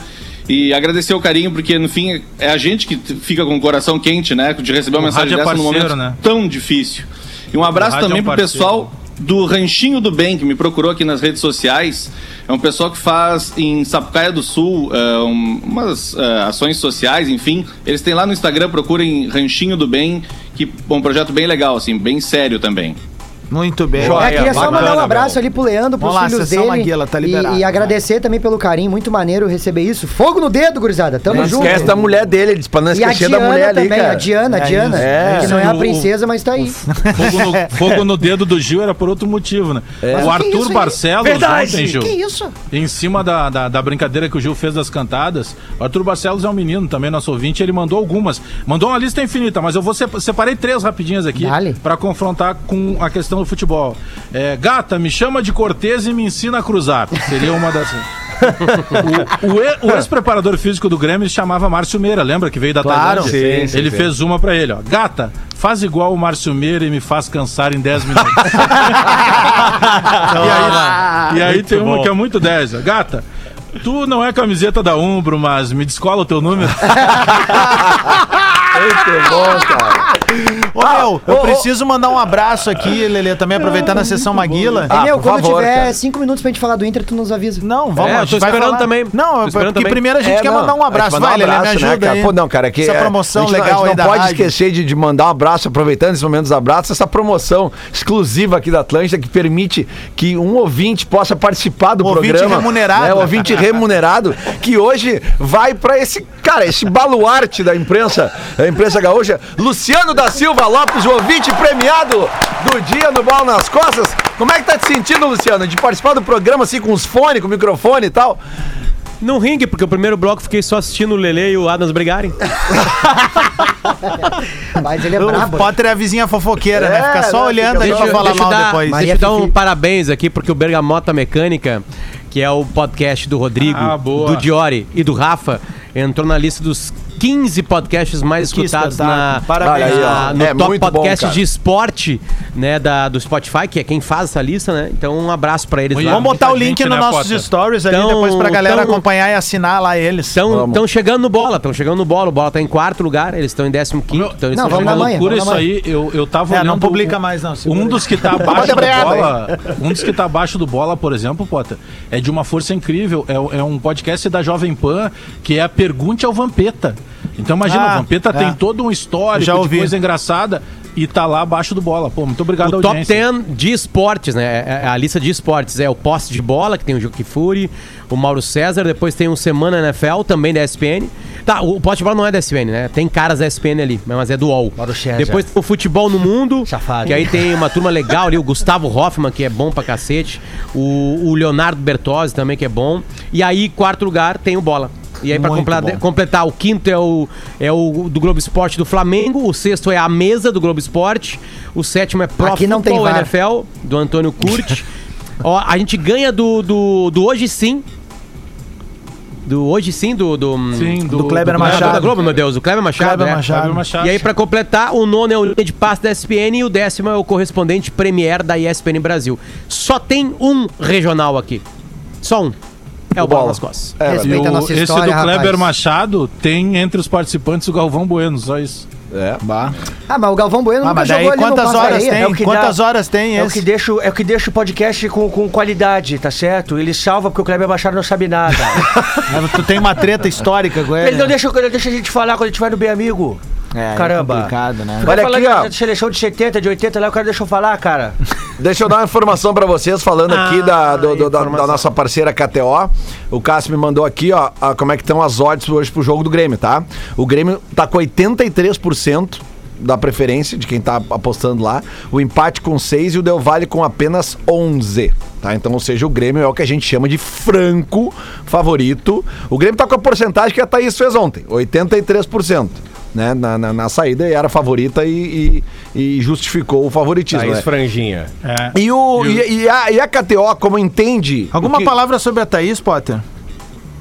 [SPEAKER 8] E agradecer o carinho, porque no fim é a gente que fica com o coração quente, né? De receber uma
[SPEAKER 7] O
[SPEAKER 8] mensagem
[SPEAKER 7] é
[SPEAKER 8] dessa num
[SPEAKER 7] parceiro,
[SPEAKER 8] momento
[SPEAKER 7] né?
[SPEAKER 8] tão difícil. E um abraço
[SPEAKER 7] é
[SPEAKER 8] também
[SPEAKER 7] um
[SPEAKER 8] pro
[SPEAKER 7] parceiro.
[SPEAKER 8] pessoal do Ranchinho do Bem, que me procurou aqui nas redes sociais. É um pessoal que faz em Sapucaia do Sul eh, um- umas eh, ações sociais, enfim. Eles têm lá no Instagram, procurem Ranchinho do Bem, que é um projeto bem legal, assim, bem sério também.
[SPEAKER 3] Muito bem.
[SPEAKER 10] Joia.
[SPEAKER 9] É, queria só
[SPEAKER 10] bacana,
[SPEAKER 9] mandar um abraço
[SPEAKER 10] meu.
[SPEAKER 9] ali pro Leandro, pros
[SPEAKER 3] Vamos
[SPEAKER 9] filhos dele.
[SPEAKER 3] Maguila, tá
[SPEAKER 9] e-
[SPEAKER 3] liberado.
[SPEAKER 9] E, agradecer também pelo carinho, muito maneiro receber isso. Fogo no dedo, gurizada. Tamo
[SPEAKER 6] Não
[SPEAKER 9] junto.
[SPEAKER 6] esquece da mulher dele, ele disse pra não
[SPEAKER 9] E a
[SPEAKER 6] esquecer da
[SPEAKER 9] Diana
[SPEAKER 6] mulher ali,
[SPEAKER 9] também,
[SPEAKER 6] cara.
[SPEAKER 9] a Diana, a
[SPEAKER 3] É
[SPEAKER 9] Diana.
[SPEAKER 6] isso.
[SPEAKER 9] Que não é a princesa, mas tá aí.
[SPEAKER 7] Fogo no, fogo no dedo do Gil era por outro motivo, né?
[SPEAKER 9] Mas
[SPEAKER 7] O
[SPEAKER 9] é
[SPEAKER 7] Arthur? Barcelos
[SPEAKER 10] Verdade.
[SPEAKER 7] ontem, Gil.
[SPEAKER 9] Que isso?
[SPEAKER 7] Em cima da, da, da brincadeira que o Gil fez das cantadas, o Arthur Barcelos é um menino também, nosso ouvinte, ele mandou algumas. Mandou uma lista infinita, mas eu vou se- separei três rapidinhas aqui
[SPEAKER 9] Dale.
[SPEAKER 7] pra confrontar com a questão do futebol. É, gata, me chama de Cortez e me ensina a cruzar. Seria uma das. o o ex-preparador físico do Grêmio chamava Márcio Meira, lembra que veio da
[SPEAKER 3] Claro.
[SPEAKER 7] Tailândia?
[SPEAKER 10] Sim, sim,
[SPEAKER 7] ele
[SPEAKER 10] sim.
[SPEAKER 7] fez uma pra ele, ó. Gata, faz igual o Márcio Meira e me faz cansar em 10 minutos. e aí, e aí tem uma que é muito 10. ó. Gata, tu não é camiseta da Umbro, mas me descola o teu número.
[SPEAKER 6] Muito bom, cara.
[SPEAKER 3] Ô, meu, eu preciso mandar um abraço aqui, Lelê, também aproveitando a sessão Maguila.
[SPEAKER 9] E, meu, quando
[SPEAKER 6] favor,
[SPEAKER 9] tiver
[SPEAKER 6] cara.
[SPEAKER 9] cinco minutos pra gente falar do Inter, tu nos avisa.
[SPEAKER 3] Não, vamos,
[SPEAKER 4] É,
[SPEAKER 3] a
[SPEAKER 4] eu
[SPEAKER 3] gente
[SPEAKER 4] tô
[SPEAKER 3] vai
[SPEAKER 4] esperando
[SPEAKER 3] falar-
[SPEAKER 4] também.
[SPEAKER 3] Não,
[SPEAKER 4] Tô esperando
[SPEAKER 3] porque
[SPEAKER 4] também.
[SPEAKER 3] primeiro a gente
[SPEAKER 6] É,
[SPEAKER 3] quer
[SPEAKER 6] não,
[SPEAKER 3] mandar um abraço. Vai,
[SPEAKER 6] um
[SPEAKER 3] Lelê, me
[SPEAKER 6] abraço, né,
[SPEAKER 3] ajuda
[SPEAKER 6] cara?
[SPEAKER 3] aí.
[SPEAKER 6] Pô, não, cara, que
[SPEAKER 3] Essa
[SPEAKER 6] é-
[SPEAKER 3] promoção
[SPEAKER 6] a gente não-
[SPEAKER 3] legal
[SPEAKER 6] a gente não pode
[SPEAKER 3] rádio.
[SPEAKER 6] esquecer de, de mandar um abraço, aproveitando esse momento dos abraços, essa promoção exclusiva aqui da Atlântida que permite que um ouvinte possa participar do
[SPEAKER 3] Um ouvinte
[SPEAKER 6] programa.
[SPEAKER 3] remunerado.
[SPEAKER 6] Né, um ouvinte remunerado, que hoje vai pra esse, cara, esse baluarte da imprensa, da imprensa gaúcha, Luciano da Silva Lopes, o ouvinte premiado do dia no Bola nas Costas. Como é que tá te sentindo, Luciano, de participar do programa assim com os fones, com o microfone e tal?
[SPEAKER 4] Não ringue, porque o primeiro bloco fiquei só assistindo o Lele e o Adams brigarem.
[SPEAKER 9] Mas ele é
[SPEAKER 3] O
[SPEAKER 9] brabo.
[SPEAKER 3] Potter é a vizinha fofoqueira, né?
[SPEAKER 6] É,
[SPEAKER 3] Fica só
[SPEAKER 6] né?
[SPEAKER 3] olhando aí pra
[SPEAKER 6] só-
[SPEAKER 3] falar mal
[SPEAKER 4] dar,
[SPEAKER 3] depois.
[SPEAKER 9] Maria
[SPEAKER 4] Deixa eu dar um parabéns aqui, porque o Bergamota Mecânica, que é o podcast do Rodrigo,
[SPEAKER 7] Ah,
[SPEAKER 4] do Diori e do Rafa, entrou na lista dos 15 podcasts mais
[SPEAKER 3] Que
[SPEAKER 4] escutados
[SPEAKER 3] espetáculo.
[SPEAKER 4] na,
[SPEAKER 3] Parabéns.
[SPEAKER 4] Na- no
[SPEAKER 6] É
[SPEAKER 4] top
[SPEAKER 6] bom,
[SPEAKER 4] podcast
[SPEAKER 6] cara.
[SPEAKER 4] de esporte, né, da, do Spotify, que é quem faz essa lista, né? Então um abraço pra eles lá.
[SPEAKER 3] Vamos botar o
[SPEAKER 7] muita
[SPEAKER 3] link
[SPEAKER 7] gente,
[SPEAKER 3] nos
[SPEAKER 7] né,
[SPEAKER 3] nossos
[SPEAKER 7] Potter?
[SPEAKER 3] stories ali
[SPEAKER 4] Então-
[SPEAKER 3] depois pra galera
[SPEAKER 4] então-
[SPEAKER 3] acompanhar e assinar lá eles.
[SPEAKER 4] Estão chegando no bola, estão chegando no bola. O bola tá em quarto lugar, eles estão em 15
[SPEAKER 7] Meu-
[SPEAKER 4] então eles
[SPEAKER 9] Não, vamos na
[SPEAKER 4] chegando.
[SPEAKER 9] manhã.
[SPEAKER 7] Loucura
[SPEAKER 9] vamos
[SPEAKER 7] isso aí, eu, eu tava
[SPEAKER 3] É, não publica mais, não, segura
[SPEAKER 7] Um dos que tá abaixo do bola, um dos que tá abaixo do bola, por exemplo, Potter, é de uma força incrível. É, é um podcast da Jovem Pan que é a Pergunte ao Vampeta. Então imagina,
[SPEAKER 3] Ah,
[SPEAKER 7] o Vampeta
[SPEAKER 3] é.
[SPEAKER 7] tem todo um histórico
[SPEAKER 3] Já
[SPEAKER 7] de
[SPEAKER 3] ouvi.
[SPEAKER 7] coisa engraçada e tá lá abaixo do bola. Pô, muito obrigado
[SPEAKER 4] O top
[SPEAKER 7] audiência.
[SPEAKER 4] 10 de esportes, né? É- é A lista de esportes é o poste de bola, que tem o Gil Kifuri, o Mauro César, depois tem o Semana NFL, também da ESPN. Tá, o poste de bola não é da ESPN, né? Tem caras da ESPN ali, mas é do UOL.
[SPEAKER 5] Mauro César.
[SPEAKER 4] Depois tem o Futebol no Mundo, que aí tem uma turma legal ali, o Gustavo Hoffman, que é bom pra cacete, o, o Leonardo Bertozzi também, que é bom. E aí, quarto lugar, tem o Bola. E aí, pra
[SPEAKER 3] Muito
[SPEAKER 4] completar, o quinto é o, é o do Globo Esporte do Flamengo, o sexto é a mesa do Globo Esporte, o sétimo é Pro
[SPEAKER 9] Aqui não tem
[SPEAKER 4] Football. NFL, do Antônio Curti. Ó, a gente ganha do, do, do Hoje Sim. Do Hoje Sim, do. Do,
[SPEAKER 7] Sim,
[SPEAKER 3] do Kleber
[SPEAKER 4] do-
[SPEAKER 3] Machado.
[SPEAKER 4] Da Globo, meu Deus, o Kleber Machado.
[SPEAKER 3] Kleber
[SPEAKER 4] é.
[SPEAKER 3] Machado.
[SPEAKER 7] Fábio Machado.
[SPEAKER 4] E aí, pra completar, o nono é o linha de passe da ESPN e o décimo é o correspondente Premier da ESPN Brasil. Só tem um regional aqui. Só um. É o Bola nas Costas.
[SPEAKER 6] É,
[SPEAKER 9] Respeita a
[SPEAKER 7] o-
[SPEAKER 9] nossa
[SPEAKER 7] esse
[SPEAKER 9] história,
[SPEAKER 7] do Kleber
[SPEAKER 9] rapaz.
[SPEAKER 7] Machado tem entre os participantes o Galvão Bueno, só isso.
[SPEAKER 6] é.
[SPEAKER 3] Bah.
[SPEAKER 9] Ah, mas o Galvão Bueno
[SPEAKER 3] Ah,
[SPEAKER 9] nunca
[SPEAKER 3] mas daí
[SPEAKER 9] jogou ali no
[SPEAKER 3] quantas horas tem?
[SPEAKER 5] É o que
[SPEAKER 3] Quantas
[SPEAKER 5] dá-
[SPEAKER 3] horas tem
[SPEAKER 5] É o
[SPEAKER 3] esse?
[SPEAKER 5] que deixa, o- é o que deixa o podcast com, com qualidade, tá certo? Ele salva porque o Kleber Machado não sabe nada.
[SPEAKER 3] Tu tem uma treta histórica com ele.
[SPEAKER 5] ele não deixa, ele não deixa a gente falar quando a gente vai no Bem Amigo.
[SPEAKER 3] É, é
[SPEAKER 5] Caramba.
[SPEAKER 3] complicado, né?
[SPEAKER 6] Olha aqui,
[SPEAKER 5] da-
[SPEAKER 6] ó.
[SPEAKER 5] seleção de 70, de 80 lá, o cara deixou eu falar, cara.
[SPEAKER 6] Deixa eu dar uma informação pra vocês, falando aqui da, do- do- da, da nossa parceira KTO. O Cássio me mandou aqui, ó, a- como é que estão as odds hoje pro jogo do Grêmio, tá? O Grêmio tá com 83% da preferência de quem tá apostando lá. O empate com 6 e o Del Valle com apenas 11. Tá? Então, ou seja, o Grêmio é o que a gente chama de franco favorito. O Grêmio tá com a porcentagem que a Thaís fez ontem, 83%. Né, na, na, na saída e era favorita e, e- e justificou o favoritismo.
[SPEAKER 10] Thaís
[SPEAKER 6] né?
[SPEAKER 10] Franjinha.
[SPEAKER 7] É.
[SPEAKER 6] E, o, e, e a, e a KTO, como entende.
[SPEAKER 3] Alguma
[SPEAKER 6] que-
[SPEAKER 3] palavra sobre a Thaís, Potter?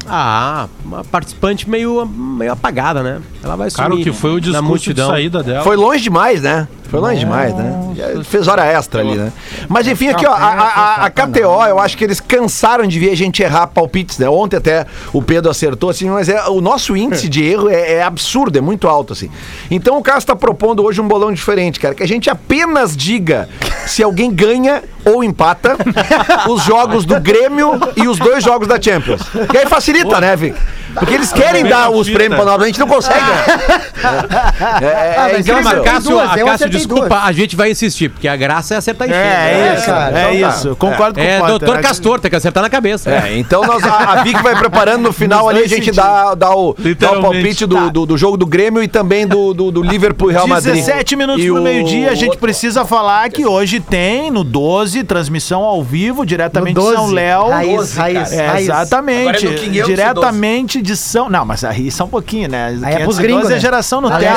[SPEAKER 4] Ah, uma participante meio, meio apagada, né? Ela vai sumir
[SPEAKER 7] Cara, o que foi o discurso de
[SPEAKER 4] multidão.
[SPEAKER 7] saída dela.
[SPEAKER 6] Foi longe demais, né? Foi longe demais, né? Já Fez hora extra ali, né? Mas enfim, aqui, ó, a, a, a- KTO, eu acho que eles cansaram de ver a gente errar palpites, né? Ontem até o Pedro acertou, assim, mas é, o nosso índice de erro é, é absurdo, é muito alto, assim. Então o Cássio está propondo hoje um bolão diferente, cara, que a gente apenas diga se alguém ganha ou empata os jogos do Grêmio e os dois jogos da Champions. Que aí facilita, né, Vic? Porque eles querem dar os prêmios pra nós, a gente não consegue. É, é,
[SPEAKER 9] Ah,
[SPEAKER 6] é incrível.
[SPEAKER 4] Mas, Cássio,
[SPEAKER 9] duas,
[SPEAKER 4] a
[SPEAKER 9] eu
[SPEAKER 4] Cássio, desculpa,
[SPEAKER 9] duas.
[SPEAKER 4] a gente vai insistir, porque a graça é acertar em cheio.
[SPEAKER 3] É, é
[SPEAKER 6] É,
[SPEAKER 3] isso,
[SPEAKER 6] cara,
[SPEAKER 3] é
[SPEAKER 6] então tá.
[SPEAKER 3] isso. Concordo
[SPEAKER 4] É,
[SPEAKER 3] com o Potter.
[SPEAKER 4] doutor
[SPEAKER 3] né?
[SPEAKER 4] Castor, tem que acertar na cabeça.
[SPEAKER 6] É, então nós, a, a Vic vai preparando no final ali, a gente dá, dá, o, dá o palpite do, do, do jogo do Grêmio e também do, do, do Liverpool e Real Madrid.
[SPEAKER 3] 17 minutos
[SPEAKER 6] E
[SPEAKER 3] pro
[SPEAKER 6] o-
[SPEAKER 3] meio-dia, a gente precisa falar que hoje tem no 12 transmissão ao vivo, diretamente de
[SPEAKER 9] 12,
[SPEAKER 3] São Léo.
[SPEAKER 9] raiz,
[SPEAKER 3] 12,
[SPEAKER 9] raiz,
[SPEAKER 3] É,
[SPEAKER 9] raiz.
[SPEAKER 3] exatamente.
[SPEAKER 6] Agora é no 512.
[SPEAKER 3] diretamente de São. Não, mas aí são um pouquinho, né?
[SPEAKER 9] Aí é pros
[SPEAKER 3] 512
[SPEAKER 9] gringos,
[SPEAKER 3] é
[SPEAKER 9] né?
[SPEAKER 3] geração.
[SPEAKER 6] Não, mas
[SPEAKER 9] é-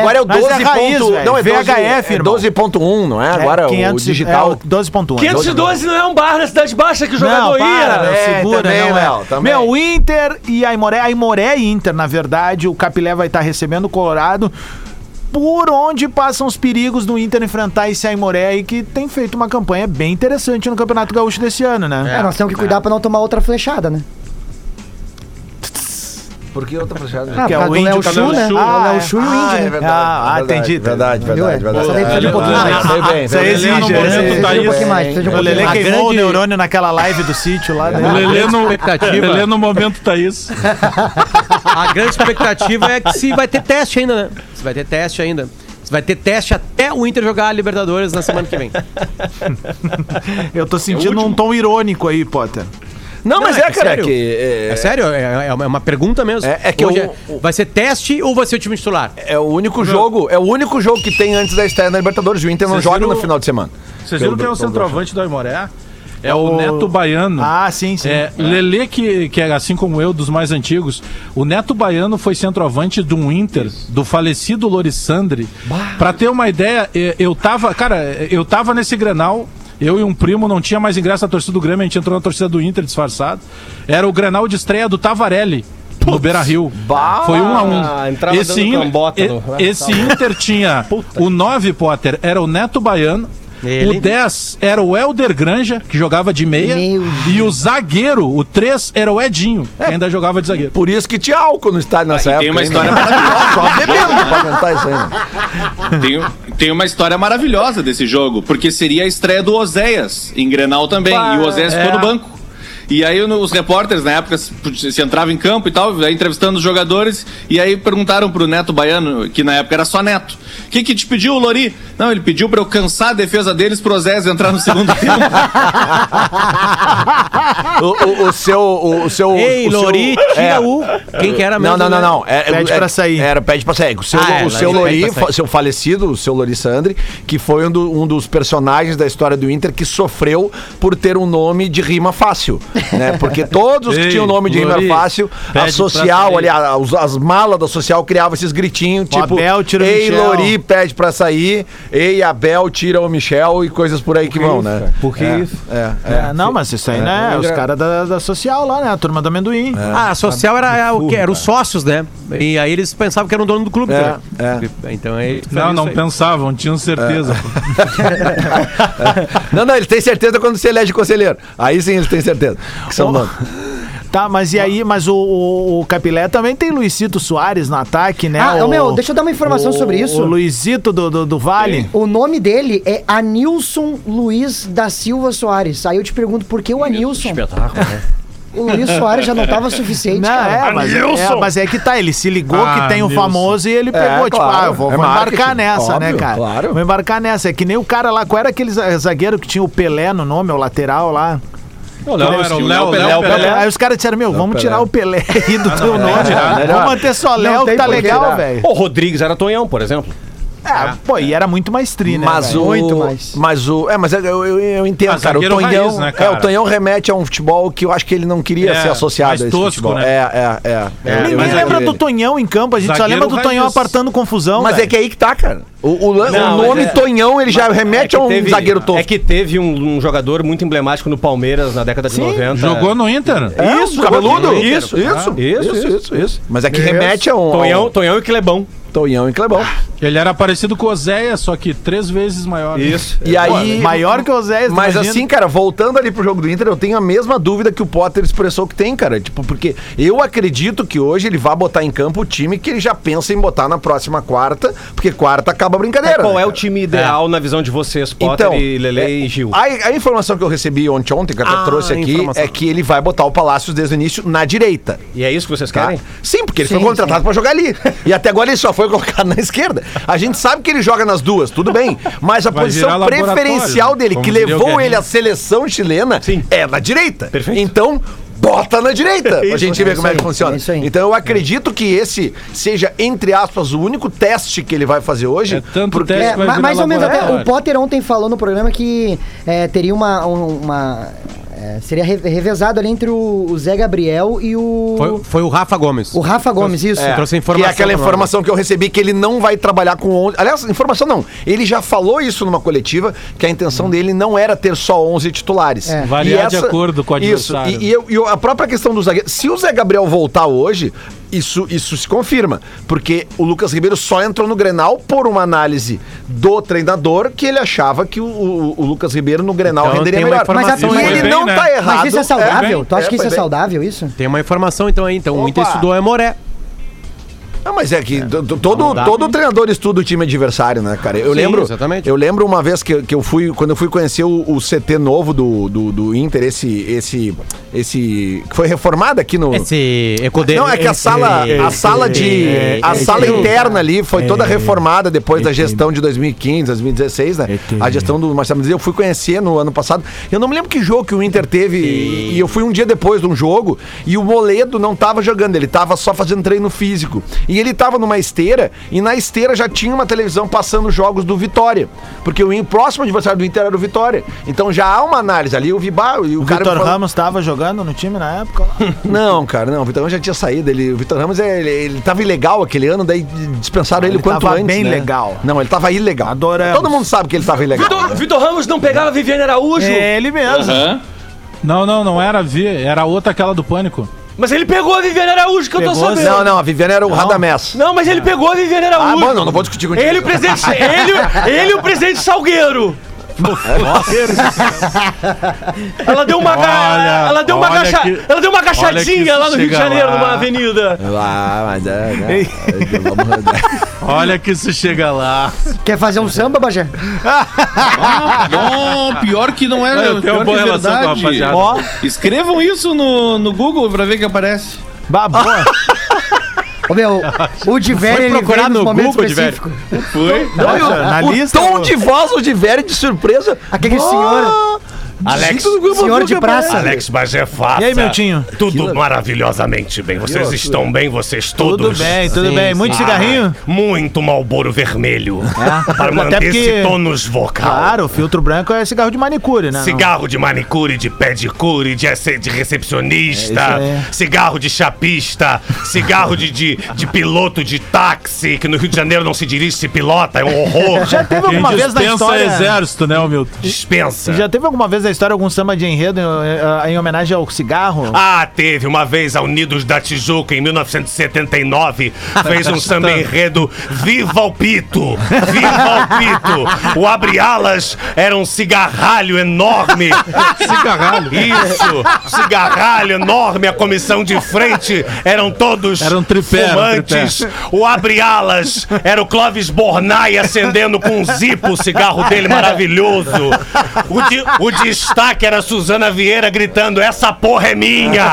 [SPEAKER 6] agora é o
[SPEAKER 3] mas
[SPEAKER 6] 12.
[SPEAKER 3] é raiz,
[SPEAKER 6] ponto- não, é 12,
[SPEAKER 3] VHF,
[SPEAKER 6] é
[SPEAKER 3] irmão.
[SPEAKER 6] 12.1, não é? Agora
[SPEAKER 3] É, 500
[SPEAKER 6] o digital.
[SPEAKER 3] É, o 12.1.
[SPEAKER 5] 512 não é um bar na Cidade Baixa que o jogador
[SPEAKER 3] Não,
[SPEAKER 5] ia.
[SPEAKER 3] para, meu,
[SPEAKER 6] É,
[SPEAKER 3] segura,
[SPEAKER 6] também,
[SPEAKER 3] não é.
[SPEAKER 6] Léo, também.
[SPEAKER 3] Meu, o Inter e a Imoré, a Imoré e Inter, na verdade, o Capilé vai estar recebendo o Colorado. Por onde passam os perigos do Inter enfrentar esse Aimoré aí que tem feito uma campanha bem interessante no Campeonato Gaúcho desse ano, né?
[SPEAKER 9] É, nós temos que cuidar pra não tomar outra flechada, né?
[SPEAKER 6] Por que outra fechada?
[SPEAKER 9] Ah,
[SPEAKER 3] Que é o índio,
[SPEAKER 9] Léo
[SPEAKER 3] tá
[SPEAKER 9] Chu,
[SPEAKER 3] dando
[SPEAKER 9] né? O
[SPEAKER 3] Ah, é.
[SPEAKER 9] Chu e o
[SPEAKER 6] Ah,
[SPEAKER 9] índio,
[SPEAKER 6] é
[SPEAKER 9] né?
[SPEAKER 6] verdade.
[SPEAKER 3] Ah, ah,
[SPEAKER 6] verdade,
[SPEAKER 3] entendi.
[SPEAKER 6] Verdade, verdade,
[SPEAKER 9] é?
[SPEAKER 6] verdade.
[SPEAKER 9] Essa daí precisa de um pouquinho
[SPEAKER 3] Ah,
[SPEAKER 9] mais.
[SPEAKER 6] Foi bem,
[SPEAKER 3] Isso aí exige,
[SPEAKER 7] no
[SPEAKER 3] né?
[SPEAKER 7] tá
[SPEAKER 9] um pouquinho mais, um
[SPEAKER 3] O Lelê queimou o neurônio naquela live do sítio lá,
[SPEAKER 7] O
[SPEAKER 3] né?
[SPEAKER 7] Lelê no. Lelê no momento tá isso.
[SPEAKER 4] A grande expectativa é que se vai ter teste ainda, né? Se vai ter teste ainda. Se vai ter teste até o Inter jogar a Libertadores na semana que vem.
[SPEAKER 3] Eu tô sentindo um tom irônico aí, Potter.
[SPEAKER 6] Não, mas
[SPEAKER 4] Não,
[SPEAKER 6] é,
[SPEAKER 4] é
[SPEAKER 6] cara,
[SPEAKER 4] sério.
[SPEAKER 6] que.
[SPEAKER 4] É
[SPEAKER 6] É,
[SPEAKER 4] sério? É, é uma- é uma pergunta mesmo.
[SPEAKER 6] É- é que
[SPEAKER 4] Hoje
[SPEAKER 6] eu-
[SPEAKER 4] vai ser teste ou vai ser o time titular?
[SPEAKER 6] é o único jogo, é o único jogo que tem antes da estreia na Libertadores. O Inter não
[SPEAKER 7] Vocês
[SPEAKER 6] joga
[SPEAKER 7] viram-
[SPEAKER 6] no final de semana.
[SPEAKER 7] Vocês viram quem é o centroavante do Aimoré? É o Neto Baiano.
[SPEAKER 3] Ah, sim, sim.
[SPEAKER 7] É, Lelê, que, que é assim como eu, dos mais antigos, o Neto Baiano foi centroavante de um Inter, do falecido Lorissandre. Pra ter uma ideia, eu tava, cara, eu tava nesse Grenal, eu e um primo, não tinha mais ingresso na torcida do Grêmio, a gente entrou na torcida do Inter disfarçado. Era o Grenal de estreia do Tavarelli. no Beira Rio. Foi um a um.
[SPEAKER 10] Entrava
[SPEAKER 7] Esse, In-
[SPEAKER 10] cambota
[SPEAKER 7] e-
[SPEAKER 10] no-
[SPEAKER 7] esse Inter tinha o 9 Potter, era o Neto Baiano.
[SPEAKER 4] Ele.
[SPEAKER 7] O 10 era o Helder Granja, que jogava de meia. E o zagueiro, o 3, era o Edinho, que ainda jogava de zagueiro.
[SPEAKER 6] Por isso que tinha álcool no estádio nessa
[SPEAKER 8] Ah,
[SPEAKER 6] época.
[SPEAKER 8] tem uma história maravilhosa.
[SPEAKER 6] Só bebendo pra cantar isso aí. né?
[SPEAKER 8] Tem, tem uma história maravilhosa desse jogo, porque seria a estreia do Oséias em Grenal também. e o Oséias ficou no banco. E aí os repórteres, na época, se se entrava em campo e tal, aí entrevistando os jogadores, e aí perguntaram pro Neto Baiano, que na época era só Neto, o que que te pediu o Lori? Não, ele pediu pra eu cansar a defesa deles pro Oséias entrar no segundo tempo.
[SPEAKER 6] O, o- o seu. O, o seu
[SPEAKER 4] Ei,
[SPEAKER 6] o seu-
[SPEAKER 4] Lori, tira
[SPEAKER 6] é.
[SPEAKER 4] o. Quem que era
[SPEAKER 6] Não,
[SPEAKER 4] mesmo?
[SPEAKER 6] não, não,
[SPEAKER 4] né?
[SPEAKER 6] não. É,
[SPEAKER 3] Pede
[SPEAKER 6] é-
[SPEAKER 3] pra sair.
[SPEAKER 6] Era, pede pra sair. O seu,
[SPEAKER 4] Ah, é,
[SPEAKER 6] o seu Lori, seu falecido, o seu Lori Sandri, que foi um, do- um dos personagens da história do Inter que sofreu por ter um nome de rima fácil. Né? Porque todos que tinham nome de
[SPEAKER 7] Lori,
[SPEAKER 6] rima fácil, a social,
[SPEAKER 7] pra
[SPEAKER 6] ali, a- os- as malas da social criavam esses gritinhos, tipo,
[SPEAKER 3] Abel tira o
[SPEAKER 6] Ei,
[SPEAKER 3] Michel."
[SPEAKER 6] Lori, pede pra sair. Ei, Abel, tira o Michel e coisas por aí que vão, né?
[SPEAKER 10] Por que
[SPEAKER 6] É,
[SPEAKER 10] isso?
[SPEAKER 6] É, é.
[SPEAKER 3] É, não, mas isso aí, né? Os caras da, da social lá, né? A turma do amendoim.
[SPEAKER 4] Ah, a social era, era o que? Era os sócios, né? E aí eles pensavam que eram dono do clube.
[SPEAKER 6] É,
[SPEAKER 4] né? Então aí.
[SPEAKER 7] Não,
[SPEAKER 4] isso
[SPEAKER 7] não
[SPEAKER 4] aí.
[SPEAKER 7] pensavam, tinham certeza.
[SPEAKER 6] Não, não, eles têm certeza quando se elege conselheiro. Aí sim eles têm certeza que são donos.
[SPEAKER 3] Tá, mas e aí, mas o, o, o Capilé também tem Luizito Soares no ataque, né?
[SPEAKER 9] Ah,
[SPEAKER 3] o,
[SPEAKER 9] meu, deixa eu dar uma informação
[SPEAKER 3] o-
[SPEAKER 9] sobre isso.
[SPEAKER 3] O Luizito do, do, do Vale.
[SPEAKER 9] O nome dele é Anilson Luiz da Silva Soares. Aí eu te pergunto, por que o Anilson?
[SPEAKER 10] Espetáculo, né?
[SPEAKER 9] O Luiz Soares já não tava suficiente,
[SPEAKER 3] Não,
[SPEAKER 9] cara.
[SPEAKER 3] é mas, é, mas é que tá, ele se ligou
[SPEAKER 7] Ah,
[SPEAKER 3] que tem o famoso e ele pegou, tipo,
[SPEAKER 6] claro,
[SPEAKER 3] ah, eu vou,
[SPEAKER 6] é
[SPEAKER 3] vou embarcar nessa, né,
[SPEAKER 6] óbvio,
[SPEAKER 3] cara?
[SPEAKER 6] claro.
[SPEAKER 3] Vou embarcar nessa. É que nem o cara lá, qual era aquele za- zagueiro que tinha o Pelé no nome, o lateral lá?
[SPEAKER 7] Não, era o Léo,
[SPEAKER 8] Léo Pelé,
[SPEAKER 7] Léo Pelé.
[SPEAKER 3] Aí os caras disseram, meu, vamos
[SPEAKER 6] Pelé.
[SPEAKER 3] tirar o Pelé aí do teu nome.
[SPEAKER 7] tirar.
[SPEAKER 3] Vamos manter só Léo, tá legal, velho.
[SPEAKER 10] O Rodrigues era Tonhão, por exemplo.
[SPEAKER 3] É, pô, e era muito mais tri, né?
[SPEAKER 6] Mas
[SPEAKER 3] velho?
[SPEAKER 6] o.
[SPEAKER 9] Muito mais.
[SPEAKER 6] Mas o. É, mas eu, eu, eu entendo,
[SPEAKER 7] Ah,
[SPEAKER 6] cara. O Tonhão.
[SPEAKER 7] raiz, né,
[SPEAKER 6] é,
[SPEAKER 7] cara?
[SPEAKER 6] o Tonhão remete a um futebol que eu acho que ele não queria
[SPEAKER 7] É,
[SPEAKER 6] ser associado
[SPEAKER 7] mais
[SPEAKER 6] a esse
[SPEAKER 7] tosco,
[SPEAKER 6] futebol.
[SPEAKER 7] né?
[SPEAKER 6] É, é, é. é.
[SPEAKER 3] Ninguém
[SPEAKER 7] mas
[SPEAKER 3] lembra do Tonhão em campo, a gente só
[SPEAKER 7] Zagueiro
[SPEAKER 3] lembra do Tonhão
[SPEAKER 7] raiz.
[SPEAKER 3] apartando confusão.
[SPEAKER 6] Mas é que aí que tá, cara. O, o,
[SPEAKER 10] Não,
[SPEAKER 6] o nome
[SPEAKER 10] mas é-
[SPEAKER 6] Tonhão, ele já remete a um
[SPEAKER 10] teve-
[SPEAKER 6] zagueiro tosco.
[SPEAKER 10] É que teve um, um jogador muito emblemático no Palmeiras na década de 90.
[SPEAKER 7] Jogou no Inter?
[SPEAKER 6] É,
[SPEAKER 10] Isso,
[SPEAKER 6] cabeludo? Isso, isso,
[SPEAKER 10] Ah,
[SPEAKER 6] isso,
[SPEAKER 10] isso,
[SPEAKER 6] isso, isso, Mas é que remete a um.
[SPEAKER 10] Tonhão e Clebão.
[SPEAKER 6] Tonhão e Clebão.
[SPEAKER 7] Ele era parecido com o Zéia, só que três vezes maior.
[SPEAKER 10] Isso.
[SPEAKER 6] E aí.
[SPEAKER 3] Maior que o Zé,
[SPEAKER 6] Mas assim, cara, voltando ali pro jogo do Inter, eu tenho a mesma dúvida que o Potter expressou que tem, cara. Tipo, porque eu acredito que hoje ele vai botar em campo o time que ele já pensa em botar na próxima quarta, porque quarta acaba a brincadeira.
[SPEAKER 10] Qual
[SPEAKER 6] né,
[SPEAKER 10] é o time ideal na visão de vocês, Potter
[SPEAKER 6] Então,
[SPEAKER 10] e Lele
[SPEAKER 6] é,
[SPEAKER 10] e Gil?
[SPEAKER 6] A, a informação que eu recebi ontem, ontem que eu até
[SPEAKER 4] Ah,
[SPEAKER 6] trouxe aqui,
[SPEAKER 4] informação.
[SPEAKER 6] é que ele vai botar o Palácios desde o início na direita.
[SPEAKER 10] E é isso que vocês
[SPEAKER 6] Tá?
[SPEAKER 10] querem?
[SPEAKER 6] Sim, porque ele
[SPEAKER 9] Sim,
[SPEAKER 6] foi contratado pra jogar ali. E até agora ele só foi colocado na esquerda. A gente sabe que ele joga nas duas, tudo bem. Mas a
[SPEAKER 7] Vai
[SPEAKER 6] posição preferencial dele, que levou ele à seleção chilena,
[SPEAKER 10] Sim.
[SPEAKER 6] é na direita.
[SPEAKER 10] Perfeito.
[SPEAKER 6] Então, bota na direita pra
[SPEAKER 10] Isso,
[SPEAKER 6] gente
[SPEAKER 9] é
[SPEAKER 6] ver como é que
[SPEAKER 9] aí,
[SPEAKER 6] funciona.
[SPEAKER 9] é isso aí.
[SPEAKER 6] Então eu acredito que esse seja, entre aspas, o único teste que ele vai fazer hoje.
[SPEAKER 7] É tanto
[SPEAKER 6] porque
[SPEAKER 7] teste
[SPEAKER 9] É, mais ou menos até. O Potter ontem falou no programa que é, teria uma. um- uma é, seria re- revezado ali entre o, o Zé Gabriel e o.
[SPEAKER 4] Foi, foi o Rafa Gomes.
[SPEAKER 9] O Rafa Gomes, isso.
[SPEAKER 6] É,
[SPEAKER 4] trouxe a
[SPEAKER 6] que é
[SPEAKER 4] informação
[SPEAKER 6] aquela
[SPEAKER 4] pra nós.
[SPEAKER 6] informação que eu recebi que ele não vai trabalhar com 11. Aliás, informação não. Ele já falou isso numa coletiva, que a intenção dele não era ter só 11 titulares.
[SPEAKER 9] É.
[SPEAKER 7] Variar de acordo com o
[SPEAKER 6] Isso. E, e eu- e a própria questão do zagueiro. Se o Zé Gabriel voltar hoje, isso, isso se confirma. Porque o Lucas Ribeiro só entrou no Grenal por uma análise do treinador que ele achava que o, o- o Lucas Ribeiro no Grenal
[SPEAKER 4] Então,
[SPEAKER 6] renderia melhor. Mas
[SPEAKER 7] aí.
[SPEAKER 6] ele
[SPEAKER 7] bem,
[SPEAKER 6] não
[SPEAKER 7] né?
[SPEAKER 6] tá errado.
[SPEAKER 9] Mas isso é saudável?
[SPEAKER 6] bem,
[SPEAKER 9] tu acha que isso é
[SPEAKER 6] bem.
[SPEAKER 9] saudável, isso?
[SPEAKER 4] Tem uma informação então aí. Então o
[SPEAKER 6] Opa.
[SPEAKER 4] Inter estudou é Moré.
[SPEAKER 6] Não, mas é que to- todo,
[SPEAKER 4] dá.
[SPEAKER 6] todo treinador estuda o time adversário, né, cara? Eu
[SPEAKER 4] Sim,
[SPEAKER 6] lembro.
[SPEAKER 4] exatamente.
[SPEAKER 6] Eu lembro uma vez que, que eu fui, quando eu fui conhecer o, o CT novo do, do, do Inter, esse, esse, esse. que foi reformado aqui no.
[SPEAKER 4] Esse Ecodê.
[SPEAKER 6] Não, é que a sala, a sala de. A sala interna ali foi toda reformada depois da gestão de 2015, 2016, né? A gestão do Marcelo Mendes. Eu fui conhecer no ano passado. Eu não me lembro que jogo que o Inter teve. E, e eu fui um dia depois de um jogo e o Moledo não tava jogando, ele tava só fazendo treino físico. E ele tava numa esteira e na esteira já tinha uma televisão passando jogos do Vitória. Porque o próximo adversário do Inter era o Vitória. Então já há uma análise ali. Eu vi, bah, e o,
[SPEAKER 3] O
[SPEAKER 6] cara.
[SPEAKER 3] Vitor
[SPEAKER 6] falou-
[SPEAKER 3] Ramos tava jogando no time na época. lá.
[SPEAKER 6] não, cara, não. O Vitor Ramos já tinha saído. Ele, o Vitor Ramos, é, ele, ele tava ilegal aquele ano, daí dispensaram ele,
[SPEAKER 3] Ele
[SPEAKER 6] quanto
[SPEAKER 3] tava
[SPEAKER 6] antes.
[SPEAKER 3] bem
[SPEAKER 6] né?
[SPEAKER 3] legal.
[SPEAKER 6] Não, ele tava ilegal.
[SPEAKER 3] Adoramos.
[SPEAKER 6] Todo mundo sabe que ele tava ilegal.
[SPEAKER 10] Vitor,
[SPEAKER 6] né?
[SPEAKER 10] Vitor Ramos não pegava Viviane Araújo.
[SPEAKER 3] É ele mesmo.
[SPEAKER 8] Aham.
[SPEAKER 7] Não, não, não era V, era a outra aquela do Pânico.
[SPEAKER 11] Mas ele pegou a Viviane Araújo, que eu tô
[SPEAKER 3] Pegou,
[SPEAKER 11] sabendo.
[SPEAKER 6] Não, não, a Viviane era o Radamés.
[SPEAKER 11] Não, mas ele pegou a Viviane
[SPEAKER 6] Ah,
[SPEAKER 11] Araújo.
[SPEAKER 6] bom, não, não vou discutir contigo.
[SPEAKER 11] Ele, o presidente, ele, ele e o presidente Salgueiro. ela deu uma, ga-
[SPEAKER 7] Olha,
[SPEAKER 11] ela deu uma,
[SPEAKER 7] olha
[SPEAKER 11] gacha-
[SPEAKER 7] que-
[SPEAKER 11] ela deu uma
[SPEAKER 7] olha que
[SPEAKER 11] agachadinha
[SPEAKER 7] isso
[SPEAKER 11] lá no Rio de
[SPEAKER 7] chega
[SPEAKER 11] Janeiro,
[SPEAKER 7] lá.
[SPEAKER 11] numa avenida.
[SPEAKER 6] Ah, mas é, né? Vamos-
[SPEAKER 7] Olha que isso chega lá.
[SPEAKER 9] Quer fazer um samba, Bagé?
[SPEAKER 8] Bom, pior que não é,
[SPEAKER 7] Eu tenho
[SPEAKER 8] pior
[SPEAKER 7] uma boa
[SPEAKER 8] que é
[SPEAKER 7] relação com a
[SPEAKER 8] verdade.
[SPEAKER 7] rapaziada.
[SPEAKER 3] Ó,
[SPEAKER 8] Escrevam isso no, no Google pra ver que aparece.
[SPEAKER 3] bah, boa.
[SPEAKER 9] Ô, meu, o Diver,
[SPEAKER 4] Foi
[SPEAKER 9] ele
[SPEAKER 4] procurar no
[SPEAKER 9] momentos
[SPEAKER 4] Google, Diver?
[SPEAKER 9] específicos.
[SPEAKER 8] Foi.
[SPEAKER 3] Nossa, na
[SPEAKER 6] o
[SPEAKER 3] lista.
[SPEAKER 6] tom de voz do Diveri de surpresa.
[SPEAKER 9] Aquele senhor,
[SPEAKER 10] Alex,
[SPEAKER 9] senhor de praça.
[SPEAKER 10] Alex Bagé faça.
[SPEAKER 3] E aí, Miltinho?
[SPEAKER 10] Tudo maravilhosamente bem. Vocês estão bem, vocês todos?
[SPEAKER 3] Tudo bem, tudo
[SPEAKER 4] Sim,
[SPEAKER 3] bem. Muito
[SPEAKER 4] sim.
[SPEAKER 3] cigarrinho?
[SPEAKER 10] Muito Malboro Vermelho. Para
[SPEAKER 3] Até
[SPEAKER 10] manter
[SPEAKER 3] porque-
[SPEAKER 10] esse tônus vocal.
[SPEAKER 3] Claro, o filtro branco é cigarro de manicure, né?
[SPEAKER 10] Cigarro de manicure, de pedicure, de, de recepcionista,
[SPEAKER 3] É
[SPEAKER 10] cigarro de chapista, cigarro de, de, de piloto de táxi, que no Rio de Janeiro não se dirige, se pilota, é um horror.
[SPEAKER 3] Já teve
[SPEAKER 7] Quem
[SPEAKER 3] alguma vez na
[SPEAKER 7] dispensa
[SPEAKER 3] história...
[SPEAKER 7] exército, né, o Milton?
[SPEAKER 10] Dispensa.
[SPEAKER 3] Já teve alguma vez na história algum samba de enredo em, em homenagem ao cigarro?
[SPEAKER 10] Ah, teve uma vez a Unidos da Tijuca em 1979, fez um samba enredo Viva o Pito! Viva o Pito! O abre-alas era um cigarralho enorme.
[SPEAKER 7] Cigarralho.
[SPEAKER 10] Isso! Cigarralho enorme, a comissão de frente eram todos
[SPEAKER 7] Era um tripé, era um
[SPEAKER 10] fumantes. O abre-alas era o Clóvis Bornai acendendo com um zipo o cigarro dele maravilhoso. O, de- o destaque era a Suzana Vieira gritando: Essa porra é minha!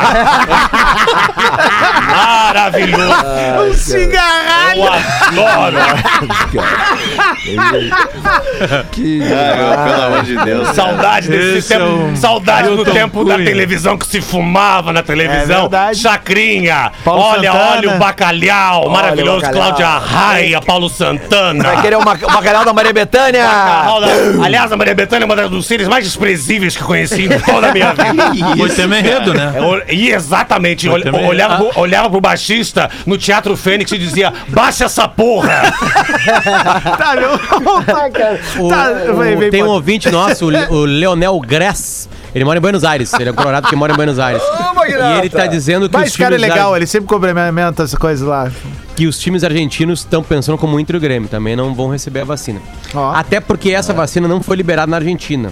[SPEAKER 10] Maravilhoso!
[SPEAKER 3] Um cigarralho!
[SPEAKER 10] Eu adoro!
[SPEAKER 8] Ah, pelo amor de Deus.
[SPEAKER 10] Saudade desse
[SPEAKER 7] Esse é
[SPEAKER 10] tempo.
[SPEAKER 7] um
[SPEAKER 10] Saudade do tempo da
[SPEAKER 7] Cunha.
[SPEAKER 10] televisão que se fumava na
[SPEAKER 3] É
[SPEAKER 10] televisão.
[SPEAKER 3] verdade.
[SPEAKER 10] Chacrinha.
[SPEAKER 3] Paulo
[SPEAKER 10] olha,
[SPEAKER 3] Santana.
[SPEAKER 10] olha o bacalhau. maravilhoso.
[SPEAKER 6] bacalhau.
[SPEAKER 10] Cláudia Raia, Paulo Santana.
[SPEAKER 6] Vai querer o o bacalhau da Maria Betânia?
[SPEAKER 10] Da- Aliás, a Maria Bethânia é uma das- dos seres mais desprezíveis que conheci em toda a minha vida.
[SPEAKER 7] Foi tema enredo, né?
[SPEAKER 10] É, E exatamente,
[SPEAKER 7] também-
[SPEAKER 10] olhava, pro, olhava pro baixista no Teatro Fênix e dizia: baixa essa porra!
[SPEAKER 3] Tá, eu vou voltar, cara.
[SPEAKER 4] O-
[SPEAKER 3] Tá,
[SPEAKER 4] o-
[SPEAKER 3] vem, vem,
[SPEAKER 4] tem um
[SPEAKER 3] pode.
[SPEAKER 4] ouvinte nosso, o Le- o Leonel Gress. Ele mora em Buenos Aires. Ele é colorado que mora em Buenos Aires. e ele tá dizendo que
[SPEAKER 3] Mas
[SPEAKER 4] os,
[SPEAKER 3] esse cara é legal,
[SPEAKER 4] ar-
[SPEAKER 3] ele sempre complementa essas coisas lá.
[SPEAKER 4] que os times argentinos estão pensando como o Inter e o Grêmio. Também não vão receber a vacina.
[SPEAKER 3] Ó.
[SPEAKER 4] Até porque essa vacina não foi liberada na Argentina.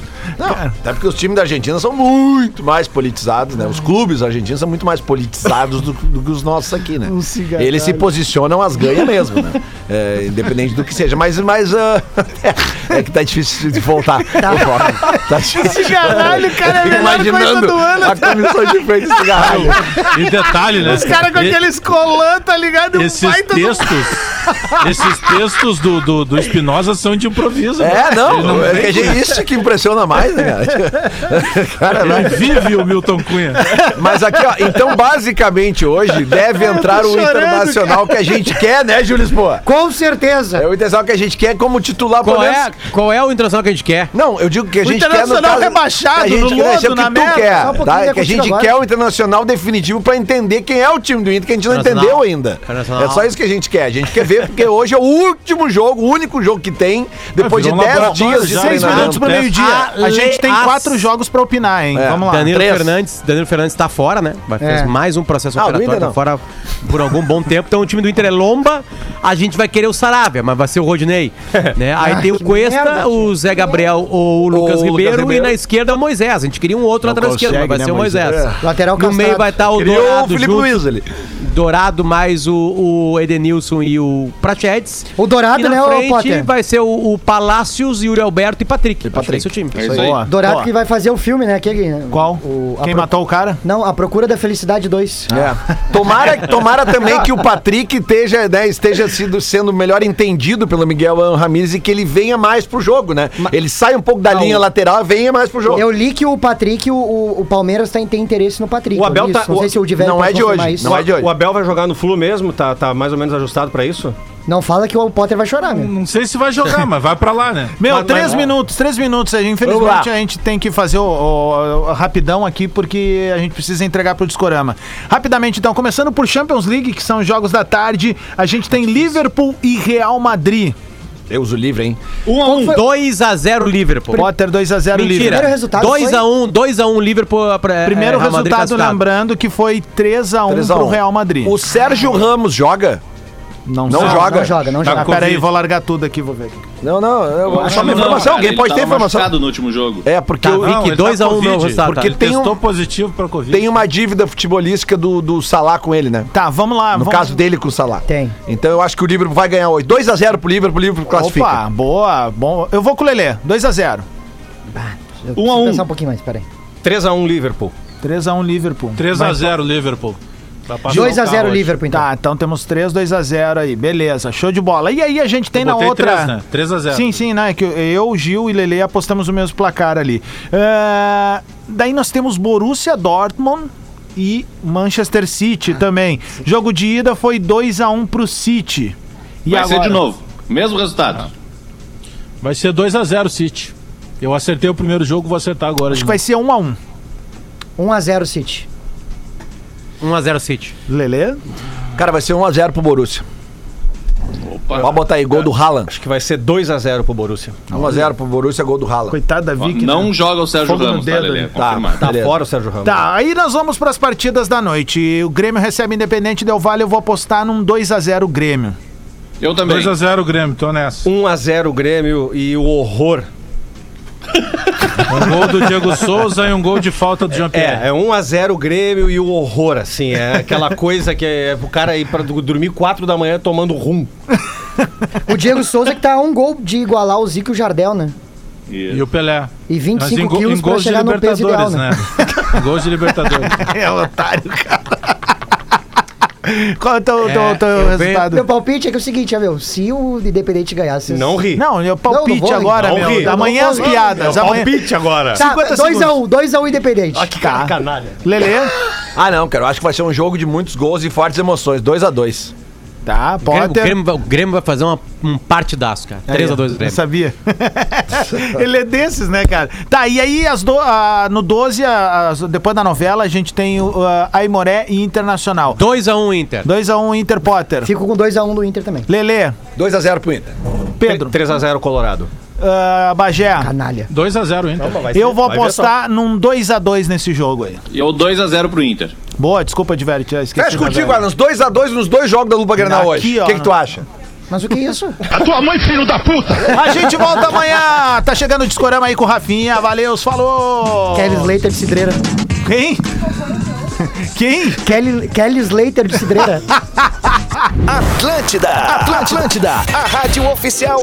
[SPEAKER 6] Até porque os times da Argentina são muito mais politizados, né? Os clubes argentinos são muito mais politizados do, do que os nossos aqui, né?
[SPEAKER 3] Um.
[SPEAKER 6] Eles se posicionam, as ganham mesmo, né? É, independente do que seja. Mas, mas ah, é que tá difícil de voltar. Tá, tá difícil.
[SPEAKER 3] Cigarralho, cara, é a
[SPEAKER 6] imaginando
[SPEAKER 3] do ano.
[SPEAKER 6] a comissão de frente de cigarro.
[SPEAKER 7] E detalhe, né?
[SPEAKER 3] Os caras com
[SPEAKER 7] E-
[SPEAKER 3] aqueles colãs, tá ligado? Um
[SPEAKER 7] Esses
[SPEAKER 3] baita do-
[SPEAKER 7] textos, esses textos do, do, do Espinosa são de improviso.
[SPEAKER 6] É,
[SPEAKER 7] Ele
[SPEAKER 6] não, é que a gente- isso que impressiona mais, né, cara? cara
[SPEAKER 7] Não vive o Milton Cunha.
[SPEAKER 6] Mas aqui, ó, então basicamente hoje deve entrar o
[SPEAKER 3] chorando,
[SPEAKER 6] internacional que a gente quer, né, Júlio Lisboa?
[SPEAKER 9] Com certeza.
[SPEAKER 6] É o internacional que a gente quer como titular,
[SPEAKER 4] Qual
[SPEAKER 6] menos.
[SPEAKER 4] é, qual é o internacional que a gente quer?
[SPEAKER 6] Não, eu digo que a
[SPEAKER 3] O
[SPEAKER 6] gente quer
[SPEAKER 3] Internacional rebaixado,
[SPEAKER 6] que a gente
[SPEAKER 3] no
[SPEAKER 6] quer,
[SPEAKER 3] lodo,
[SPEAKER 6] é o que
[SPEAKER 3] na
[SPEAKER 6] tu
[SPEAKER 3] merda.
[SPEAKER 6] quer,
[SPEAKER 9] um
[SPEAKER 6] tá?
[SPEAKER 9] é
[SPEAKER 6] Que a gente
[SPEAKER 9] contigo
[SPEAKER 6] quer
[SPEAKER 9] agora.
[SPEAKER 6] o internacional definitivo pra entender quem é o time do Inter que a gente não entendeu ainda. É só isso que a gente quer. A gente quer ver porque hoje é o último jogo, o único jogo que tem depois de
[SPEAKER 7] virou um
[SPEAKER 6] 10
[SPEAKER 7] laboratório
[SPEAKER 6] dias de
[SPEAKER 7] já,
[SPEAKER 3] Seis
[SPEAKER 7] né?
[SPEAKER 3] minutos pro meio-dia. A gente tem
[SPEAKER 4] Aliás-
[SPEAKER 3] quatro jogos pra opinar, hein?
[SPEAKER 6] É.
[SPEAKER 3] Vamos lá.
[SPEAKER 4] Danilo
[SPEAKER 6] três.
[SPEAKER 4] Fernandes, Danilo Fernandes tá fora, né? Vai fazer
[SPEAKER 9] É.
[SPEAKER 4] mais um processo
[SPEAKER 6] Ah, o
[SPEAKER 4] operatório, tá fora por algum bom tempo. Então o time do Inter é lomba, a gente vai querer o Saravia, mas vai ser o Rodinei, né? Aí tem o Cuesta,
[SPEAKER 9] merda,
[SPEAKER 4] o Zé Gabriel ou o Lucas
[SPEAKER 6] Lucas
[SPEAKER 4] Ribeiro,
[SPEAKER 6] Ribeiro.
[SPEAKER 4] e na esquerda o Moisés. A gente queria um outro lateral esquerdo, mas vai
[SPEAKER 3] consegue,
[SPEAKER 4] ser o
[SPEAKER 3] né,
[SPEAKER 4] Moisés.
[SPEAKER 9] Lateral
[SPEAKER 4] No meio vai estar o
[SPEAKER 6] Criou o
[SPEAKER 4] Dourado
[SPEAKER 6] Felipe
[SPEAKER 4] junto,
[SPEAKER 6] Luiz ali.
[SPEAKER 4] Dourado mais o, o Edenilson e o Prachedes.
[SPEAKER 9] O Dourado,
[SPEAKER 4] e na
[SPEAKER 9] né,
[SPEAKER 4] frente
[SPEAKER 9] Potter?
[SPEAKER 4] vai ser o, o Palácios, Yuri Alberto e Patrick. Que
[SPEAKER 6] Patrick.
[SPEAKER 4] Esse é o time.
[SPEAKER 8] É isso aí.
[SPEAKER 3] Boa.
[SPEAKER 9] Dourado
[SPEAKER 3] Boa.
[SPEAKER 9] que vai fazer o filme, né? Aquele,
[SPEAKER 3] Qual?
[SPEAKER 9] O, a
[SPEAKER 3] Quem
[SPEAKER 9] pro-
[SPEAKER 3] matou o cara?
[SPEAKER 9] Não, A Procura da Felicidade 2.
[SPEAKER 6] É. Tomara, tomara também que o Patrick esteja, né, esteja sido, sendo melhor entendido pelo Miguel Ramírez e que ele venha mais pro jogo, né? Ele sai um pouco da linha lateral e venha mais pro jogo.
[SPEAKER 9] Eu li que o Patrick, o, o, o Palmeiras tem, tem interesse no Patrick.
[SPEAKER 11] O Abel tá-.
[SPEAKER 9] Não
[SPEAKER 11] o-
[SPEAKER 9] sei se o Diver
[SPEAKER 6] não é de hoje, não é de hoje.
[SPEAKER 11] O Abel vai jogar no Flu mesmo? Tá, tá mais ou menos ajustado pra isso?
[SPEAKER 9] Não fala que o Potter vai chorar, meu.
[SPEAKER 7] Não sei se vai jogar, mas vai pra lá, né?
[SPEAKER 3] Meu,
[SPEAKER 11] Mas-
[SPEAKER 3] três
[SPEAKER 11] mas-
[SPEAKER 3] minutos, três minutos. Infelizmente a gente tem que fazer o, o- o rapidão aqui porque a gente precisa entregar pro Discorama. Rapidamente, então, começando por Champions League, que são os jogos da tarde, a gente tem Liverpool e Real Madrid.
[SPEAKER 6] Deus o livre, hein?
[SPEAKER 4] 1 a 1 2x0 Liverpool.
[SPEAKER 3] Potter 2x0
[SPEAKER 4] Mentira.
[SPEAKER 3] Liverpool.
[SPEAKER 9] Primeiro resultado
[SPEAKER 4] 2x1 2x1 Liverpool pra,
[SPEAKER 3] Primeiro
[SPEAKER 4] é,
[SPEAKER 3] resultado,
[SPEAKER 4] classificado.
[SPEAKER 3] lembrando que foi 3x1
[SPEAKER 6] 3 a
[SPEAKER 3] pro
[SPEAKER 6] 1.
[SPEAKER 3] Real Madrid.
[SPEAKER 6] O Sérgio Ramos joga?
[SPEAKER 3] Não,
[SPEAKER 6] Não
[SPEAKER 3] sei.
[SPEAKER 6] joga.
[SPEAKER 9] Não joga, não
[SPEAKER 7] Tá
[SPEAKER 9] joga.
[SPEAKER 3] Ah, pera aí,
[SPEAKER 7] Covid.
[SPEAKER 3] vou largar tudo aqui, vou ver. aqui.
[SPEAKER 6] Não, não. Eu,
[SPEAKER 8] Acho
[SPEAKER 6] só uma
[SPEAKER 8] que não,
[SPEAKER 6] informação. Alguém
[SPEAKER 8] ele
[SPEAKER 6] pode ter informação.
[SPEAKER 8] no último jogo.
[SPEAKER 6] É, porque
[SPEAKER 4] Tá,
[SPEAKER 6] eu,
[SPEAKER 4] Vicky,
[SPEAKER 7] ele tá
[SPEAKER 4] 2x1
[SPEAKER 7] Covid,
[SPEAKER 4] meu resultado.
[SPEAKER 6] porque
[SPEAKER 4] tá?
[SPEAKER 6] tem um-
[SPEAKER 7] Testou positivo pra Covid.
[SPEAKER 6] tem uma dívida futebolística do, do Salah com ele, né?
[SPEAKER 3] Tá, vamos lá.
[SPEAKER 6] No
[SPEAKER 3] vamos...
[SPEAKER 6] caso dele com o Salah.
[SPEAKER 9] Tem.
[SPEAKER 6] Então eu acho que o Liverpool vai ganhar hoje. 2x0 pro Liverpool, o Liverpool classifica.
[SPEAKER 3] Opa, boa, bom. Eu vou com o Lelê, 2x0.
[SPEAKER 9] Eu
[SPEAKER 8] Um a
[SPEAKER 9] preciso
[SPEAKER 8] um.
[SPEAKER 9] pensar um pouquinho mais, peraí.
[SPEAKER 10] 3x1 Liverpool.
[SPEAKER 3] 3x1 Liverpool.
[SPEAKER 7] 3x0 Liverpool. Pra passar o
[SPEAKER 9] 2x0
[SPEAKER 7] carro hoje.
[SPEAKER 9] Liverpool, então.
[SPEAKER 3] Tá, então temos 3, 2x0 aí. Beleza, show de bola. E aí a gente tem
[SPEAKER 7] Eu
[SPEAKER 3] na outra.
[SPEAKER 7] três, né? 3x0.
[SPEAKER 3] Sim, sim, né? Que eu, Gil e Lele apostamos o mesmo placar ali. Ah, daí nós temos Borussia Dortmund e Manchester
[SPEAKER 7] Ah.
[SPEAKER 3] City também. Jogo de ida foi 2x1 pro City. E
[SPEAKER 8] Vai ser
[SPEAKER 3] agora?
[SPEAKER 8] de novo. Mesmo resultado.
[SPEAKER 7] Vai ser 2x0 City. Eu acertei o primeiro jogo, vou acertar agora.
[SPEAKER 3] Acho que vai ser 1x1.
[SPEAKER 9] 1x0 City.
[SPEAKER 4] 1x0 City.
[SPEAKER 3] Lele?
[SPEAKER 6] Cara, vai ser 1x0 pro Borussia.
[SPEAKER 8] Opa.
[SPEAKER 6] Pode botar aí, gol do Haaland.
[SPEAKER 10] Acho que vai ser 2x0 pro Borussia.
[SPEAKER 6] 1x0 pro Borussia, gol do Haaland.
[SPEAKER 3] Coitado da Vicky.
[SPEAKER 8] Não
[SPEAKER 3] né?
[SPEAKER 8] joga o Sérgio
[SPEAKER 3] Fogo no
[SPEAKER 8] Ramos, tá,
[SPEAKER 3] dedo
[SPEAKER 8] Lelê?
[SPEAKER 10] Tá
[SPEAKER 6] Beleza.
[SPEAKER 10] fora o Sérgio Ramos.
[SPEAKER 3] Tá, aí nós vamos pras partidas da noite. O Grêmio recebe Independente Del Vale. Eu vou apostar num 2x0 Grêmio.
[SPEAKER 8] Eu também.
[SPEAKER 7] 2x0 Grêmio, tô nessa.
[SPEAKER 10] 1x0 Grêmio e o horror.
[SPEAKER 7] Um gol do Diego Souza e um gol de falta do Jean-Pierre.
[SPEAKER 10] É, é 1x0 Grêmio e o horror, assim. É aquela coisa que é pro cara ir pra do- dormir 4 da manhã tomando rum.
[SPEAKER 9] O Diego Souza que tá a um gol de igualar o Zico e o Jardel, né?
[SPEAKER 7] E o Pelé.
[SPEAKER 9] E
[SPEAKER 7] Mas
[SPEAKER 9] 25
[SPEAKER 7] em,
[SPEAKER 9] quilos
[SPEAKER 7] em
[SPEAKER 9] pra
[SPEAKER 7] gols de
[SPEAKER 9] chegar no peso ideal,
[SPEAKER 7] Libertadores,
[SPEAKER 9] né?
[SPEAKER 7] né? Gols de Libertadores.
[SPEAKER 3] É otário, cara. Qual é o teu, teu-
[SPEAKER 4] É,
[SPEAKER 3] teu
[SPEAKER 4] eu
[SPEAKER 3] resultado?
[SPEAKER 9] Meu palpite é que é o seguinte, ó, meu, se o Independente ganhasse...
[SPEAKER 10] Não ri.
[SPEAKER 3] Não, meu palpite
[SPEAKER 9] vou rir.
[SPEAKER 3] agora,
[SPEAKER 10] Não
[SPEAKER 3] meu.
[SPEAKER 10] ri.
[SPEAKER 3] Amanhã as piadas. Amanhã...
[SPEAKER 10] Palpite agora.
[SPEAKER 9] Tá,
[SPEAKER 3] 50
[SPEAKER 9] 2x1, 2x1 Independente.
[SPEAKER 10] Que cara canalha.
[SPEAKER 3] Lelê?
[SPEAKER 6] Ah, não, cara. Eu acho que vai ser um jogo de muitos gols e fortes emoções. 2x2.
[SPEAKER 3] Tá,
[SPEAKER 4] O Grêmio, o,
[SPEAKER 3] Potter.
[SPEAKER 4] Grêmio, vai- o Grêmio vai fazer uma, um partidaço, cara. 3x2
[SPEAKER 3] Eu
[SPEAKER 4] Grêmio.
[SPEAKER 3] sabia. Ele é desses, né, cara? Tá, e aí as do, ah, no 12, ah, as- depois da novela, a gente tem o ah, Aimoré e Internacional.
[SPEAKER 4] 2x1 Inter.
[SPEAKER 3] 2x1 Inter Potter.
[SPEAKER 9] Fico com 2x1 do Inter também.
[SPEAKER 3] Lelê,
[SPEAKER 6] 2x0 pro Inter.
[SPEAKER 3] Pedro,
[SPEAKER 10] 3x0 Colorado.
[SPEAKER 3] Ah, Bagé.
[SPEAKER 9] Canalha.
[SPEAKER 7] 2x0 Inter.
[SPEAKER 3] Eu vou apostar num 2x2 nesse jogo aí.
[SPEAKER 8] E eu 2x0 pro Inter.
[SPEAKER 3] Boa, desculpa, Diverti. eu esqueci
[SPEAKER 6] Fecha
[SPEAKER 3] da
[SPEAKER 6] contigo. Alan. Uns 2x2 nos dois jogos da Lupa Granal
[SPEAKER 3] Aqui,
[SPEAKER 6] hoje.
[SPEAKER 3] ó.
[SPEAKER 6] O que, que tu acha?
[SPEAKER 9] Mas o que é isso?
[SPEAKER 3] A gente volta amanhã. Tá chegando o Discorama aí com o Rafinha. Valeu, falou.
[SPEAKER 9] Kelly Slater de Cidreira.
[SPEAKER 3] Quem? Quem?
[SPEAKER 9] Kelly, Kelly Slater de Cidreira.
[SPEAKER 1] Atlântida, Atlântida, a rádio oficial